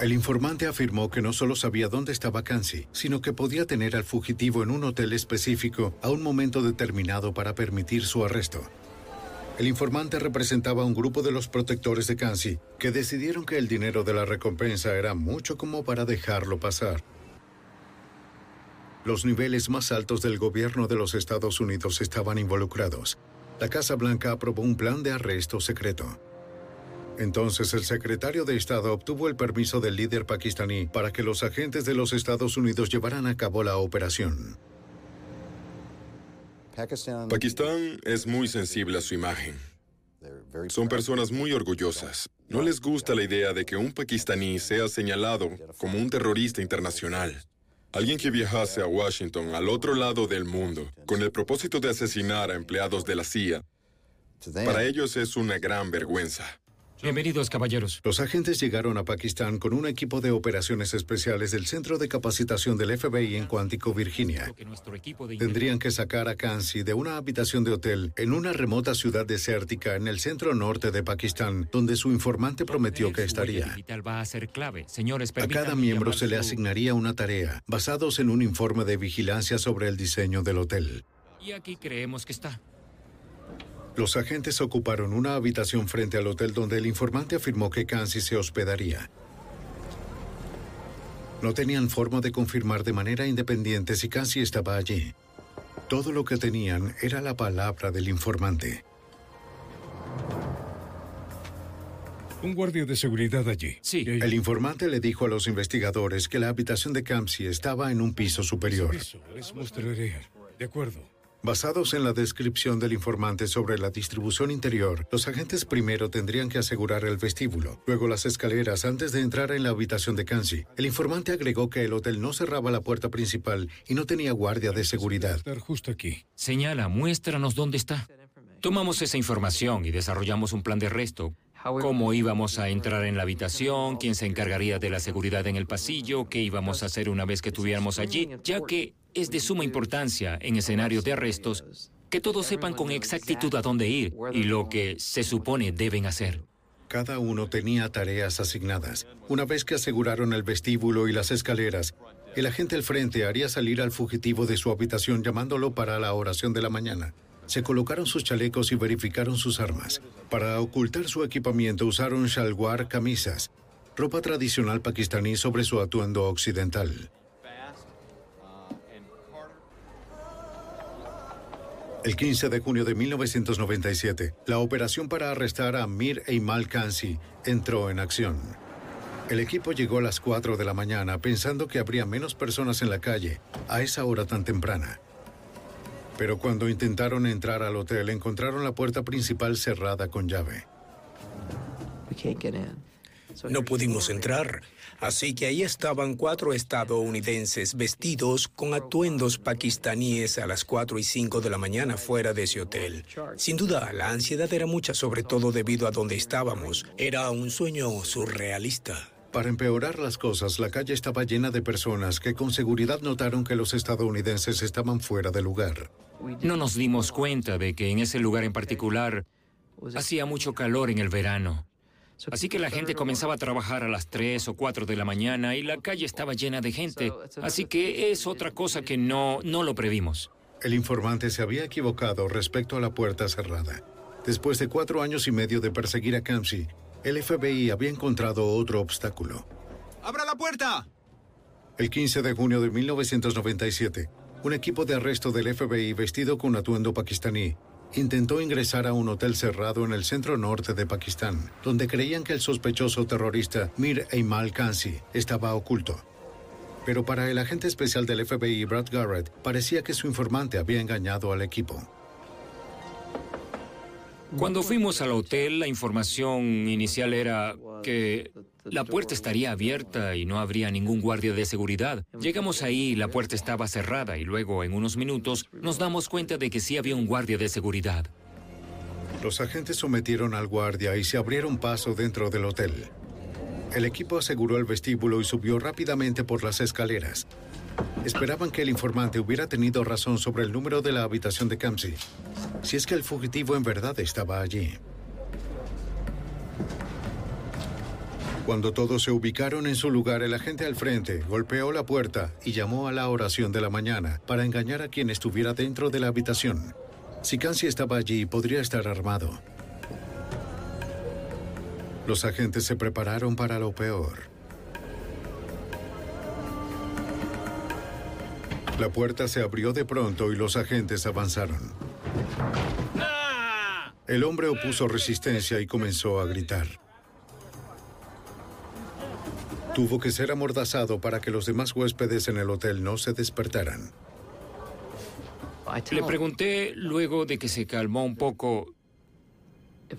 El informante afirmó que no solo sabía dónde estaba Kansi, sino que podía tener al fugitivo en un hotel específico a un momento determinado para permitir su arresto. El informante representaba a un grupo de los protectores de Kansi que decidieron que el dinero de la recompensa era mucho como para dejarlo pasar. Los niveles más altos del gobierno de los Estados Unidos estaban involucrados. La Casa Blanca aprobó un plan de arresto secreto. Entonces el secretario de Estado obtuvo el permiso del líder pakistaní para que los agentes de los Estados Unidos llevaran a cabo la operación. Pakistán es muy sensible a su imagen. Son personas muy orgullosas. No les gusta la idea de que un pakistaní sea señalado como un terrorista internacional. Alguien que viajase a Washington, al otro lado del mundo, con el propósito de asesinar a empleados de la CIA, para ellos es una gran vergüenza. Bienvenidos, caballeros. Los agentes llegaron a Pakistán con un equipo de operaciones especiales del Centro de Capacitación del FBI en Cuántico, Virginia. Tendrían que sacar a Kansi de una habitación de hotel en una remota ciudad desértica en el centro norte de Pakistán, donde su informante prometió que estaría. A cada miembro se le asignaría una tarea, basados en un informe de vigilancia sobre el diseño del hotel. Y aquí creemos que está. Los agentes ocuparon una habitación frente al hotel donde el informante afirmó que Kansi se hospedaría. No tenían forma de confirmar de manera independiente si Kansi estaba allí. Todo lo que tenían era la palabra del informante. Un guardia de seguridad allí. Sí. El informante le dijo a los investigadores que la habitación de Kamsi estaba en un piso superior. Eso, les mostraré. De acuerdo. Basados en la descripción del informante sobre la distribución interior, los agentes primero tendrían que asegurar el vestíbulo, luego las escaleras antes de entrar en la habitación de Kansi. El informante agregó que el hotel no cerraba la puerta principal y no tenía guardia de seguridad. Estar justo aquí. Señala, muéstranos dónde está. Tomamos esa información y desarrollamos un plan de arresto. Cómo íbamos a entrar en la habitación, quién se encargaría de la seguridad en el pasillo, qué íbamos a hacer una vez que estuviéramos allí, ya que es de suma importancia en escenarios de arrestos que todos sepan con exactitud a dónde ir y lo que se supone deben hacer. Cada uno tenía tareas asignadas. Una vez que aseguraron el vestíbulo y las escaleras, el agente al frente haría salir al fugitivo de su habitación llamándolo para la oración de la mañana. Se colocaron sus chalecos y verificaron sus armas. Para ocultar su equipamiento usaron shalwar camisas, ropa tradicional pakistaní sobre su atuendo occidental. El 15 de junio de 1997, la operación para arrestar a Mir Eimal Kansi entró en acción. El equipo llegó a las 4 de la mañana pensando que habría menos personas en la calle a esa hora tan temprana. Pero cuando intentaron entrar al hotel encontraron la puerta principal cerrada con llave. No pudimos entrar, así que ahí estaban cuatro estadounidenses vestidos con atuendos pakistaníes a las 4 y 5 de la mañana fuera de ese hotel. Sin duda, la ansiedad era mucha, sobre todo debido a donde estábamos. Era un sueño surrealista. Para empeorar las cosas, la calle estaba llena de personas que con seguridad notaron que los estadounidenses estaban fuera de lugar. No nos dimos cuenta de que en ese lugar en particular hacía mucho calor en el verano. Así que la gente comenzaba a trabajar a las 3 o 4 de la mañana y la calle estaba llena de gente. Así que es otra cosa que no, no lo previmos. El informante se había equivocado respecto a la puerta cerrada. Después de cuatro años y medio de perseguir a Kamsi, el FBI había encontrado otro obstáculo. ¡Abra la puerta! El 15 de junio de 1997, un equipo de arresto del FBI vestido con atuendo pakistaní intentó ingresar a un hotel cerrado en el centro norte de Pakistán, donde creían que el sospechoso terrorista Mir Eimal Kansi estaba oculto. Pero para el agente especial del FBI, Brad Garrett, parecía que su informante había engañado al equipo. Cuando fuimos al hotel, la información inicial era que la puerta estaría abierta y no habría ningún guardia de seguridad. Llegamos ahí y la puerta estaba cerrada y luego, en unos minutos, nos damos cuenta de que sí había un guardia de seguridad. Los agentes sometieron al guardia y se abrieron paso dentro del hotel. El equipo aseguró el vestíbulo y subió rápidamente por las escaleras. Esperaban que el informante hubiera tenido razón sobre el número de la habitación de Kamsi, si es que el fugitivo en verdad estaba allí. Cuando todos se ubicaron en su lugar, el agente al frente golpeó la puerta y llamó a la oración de la mañana para engañar a quien estuviera dentro de la habitación. Si Kansi estaba allí, podría estar armado. Los agentes se prepararon para lo peor. La puerta se abrió de pronto y los agentes avanzaron. El hombre opuso resistencia y comenzó a gritar. Tuvo que ser amordazado para que los demás huéspedes en el hotel no se despertaran. Le pregunté luego de que se calmó un poco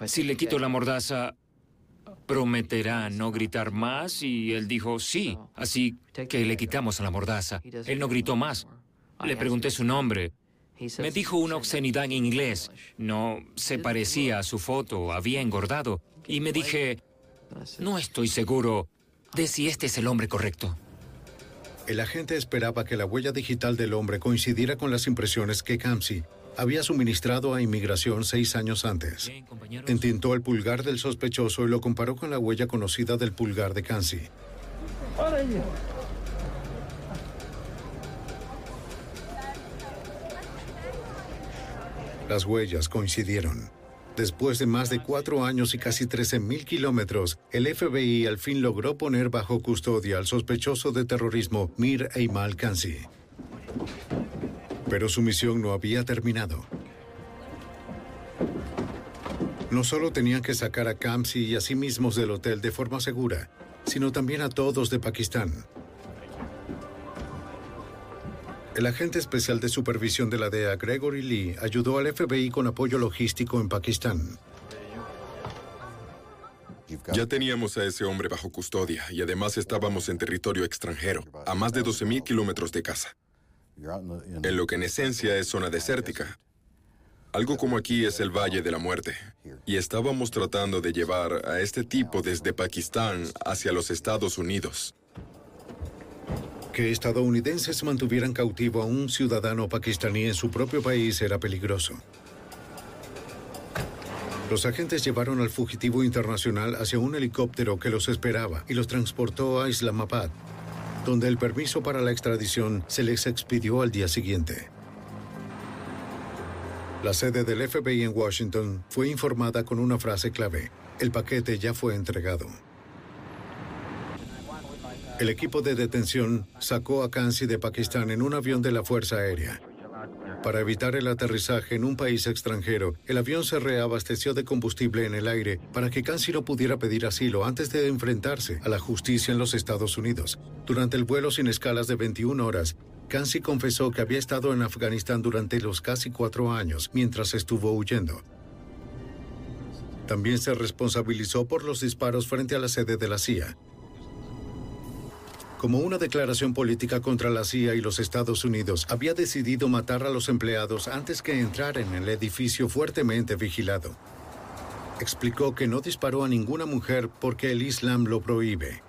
si le quito la mordaza, prometerá no gritar más y él dijo sí, así que le quitamos la mordaza. Él no gritó más. Le pregunté su nombre. Me dijo una obscenidad en inglés. No se parecía a su foto, había engordado. Y me dije, no estoy seguro de si este es el hombre correcto. El agente esperaba que la huella digital del hombre coincidiera con las impresiones que Kamsi había suministrado a inmigración seis años antes. Entintó el pulgar del sospechoso y lo comparó con la huella conocida del pulgar de Kamsi. Las huellas coincidieron. Después de más de cuatro años y casi 13.000 kilómetros, el FBI al fin logró poner bajo custodia al sospechoso de terrorismo Mir Eimal Kansi. Pero su misión no había terminado. No solo tenían que sacar a Kamsi y a sí mismos del hotel de forma segura, sino también a todos de Pakistán. El agente especial de supervisión de la DEA, Gregory Lee, ayudó al FBI con apoyo logístico en Pakistán. Ya teníamos a ese hombre bajo custodia y además estábamos en territorio extranjero, a más de 12.000 kilómetros de casa, en lo que en esencia es zona desértica. Algo como aquí es el Valle de la Muerte. Y estábamos tratando de llevar a este tipo desde Pakistán hacia los Estados Unidos. Que estadounidenses mantuvieran cautivo a un ciudadano pakistaní en su propio país era peligroso. Los agentes llevaron al fugitivo internacional hacia un helicóptero que los esperaba y los transportó a Islamabad, donde el permiso para la extradición se les expidió al día siguiente. La sede del FBI en Washington fue informada con una frase clave. El paquete ya fue entregado. El equipo de detención sacó a Kansi de Pakistán en un avión de la Fuerza Aérea. Para evitar el aterrizaje en un país extranjero, el avión se reabasteció de combustible en el aire para que Kansi no pudiera pedir asilo antes de enfrentarse a la justicia en los Estados Unidos. Durante el vuelo sin escalas de 21 horas, Kansi confesó que había estado en Afganistán durante los casi cuatro años mientras estuvo huyendo. También se responsabilizó por los disparos frente a la sede de la CIA. Como una declaración política contra la CIA y los Estados Unidos, había decidido matar a los empleados antes que entrar en el edificio fuertemente vigilado. Explicó que no disparó a ninguna mujer porque el Islam lo prohíbe.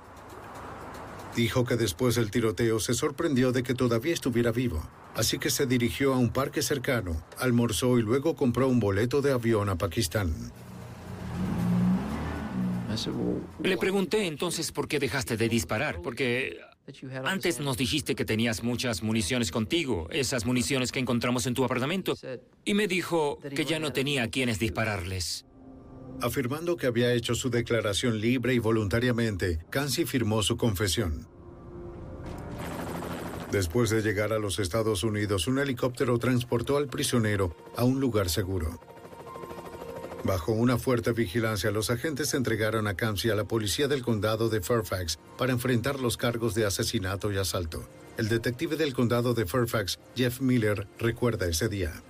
Dijo que después del tiroteo se sorprendió de que todavía estuviera vivo, así que se dirigió a un parque cercano, almorzó y luego compró un boleto de avión a Pakistán. Le pregunté entonces por qué dejaste de disparar, porque antes nos dijiste que tenías muchas municiones contigo, esas municiones que encontramos en tu apartamento, y me dijo que ya no tenía a quienes dispararles. Afirmando que había hecho su declaración libre y voluntariamente, Kansi firmó su confesión. Después de llegar a los Estados Unidos, un helicóptero transportó al prisionero a un lugar seguro. Bajo una fuerte vigilancia, los agentes entregaron a Kamsi a la policía del condado de Fairfax para enfrentar los cargos de asesinato y asalto. El detective del condado de Fairfax, Jeff Miller, recuerda ese día.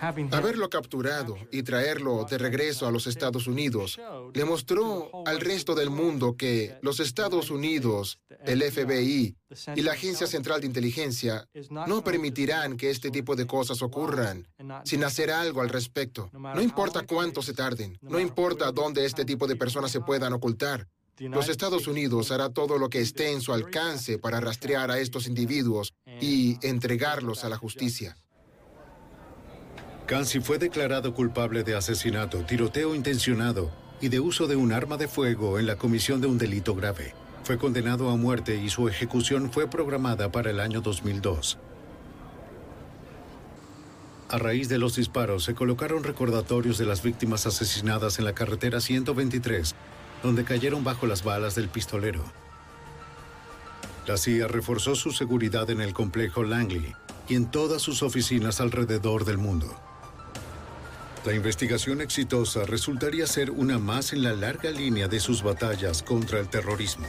Haberlo capturado y traerlo de regreso a los Estados Unidos le mostró al resto del mundo que los Estados Unidos, el FBI y la Agencia Central de Inteligencia no permitirán que este tipo de cosas ocurran sin hacer algo al respecto. No importa cuánto se tarden, no importa dónde este tipo de personas se puedan ocultar. Los Estados Unidos hará todo lo que esté en su alcance para rastrear a estos individuos y entregarlos a la justicia. Kansi fue declarado culpable de asesinato, tiroteo intencionado y de uso de un arma de fuego en la comisión de un delito grave. Fue condenado a muerte y su ejecución fue programada para el año 2002. A raíz de los disparos se colocaron recordatorios de las víctimas asesinadas en la carretera 123, donde cayeron bajo las balas del pistolero. La CIA reforzó su seguridad en el complejo Langley y en todas sus oficinas alrededor del mundo. La investigación exitosa resultaría ser una más en la larga línea de sus batallas contra el terrorismo.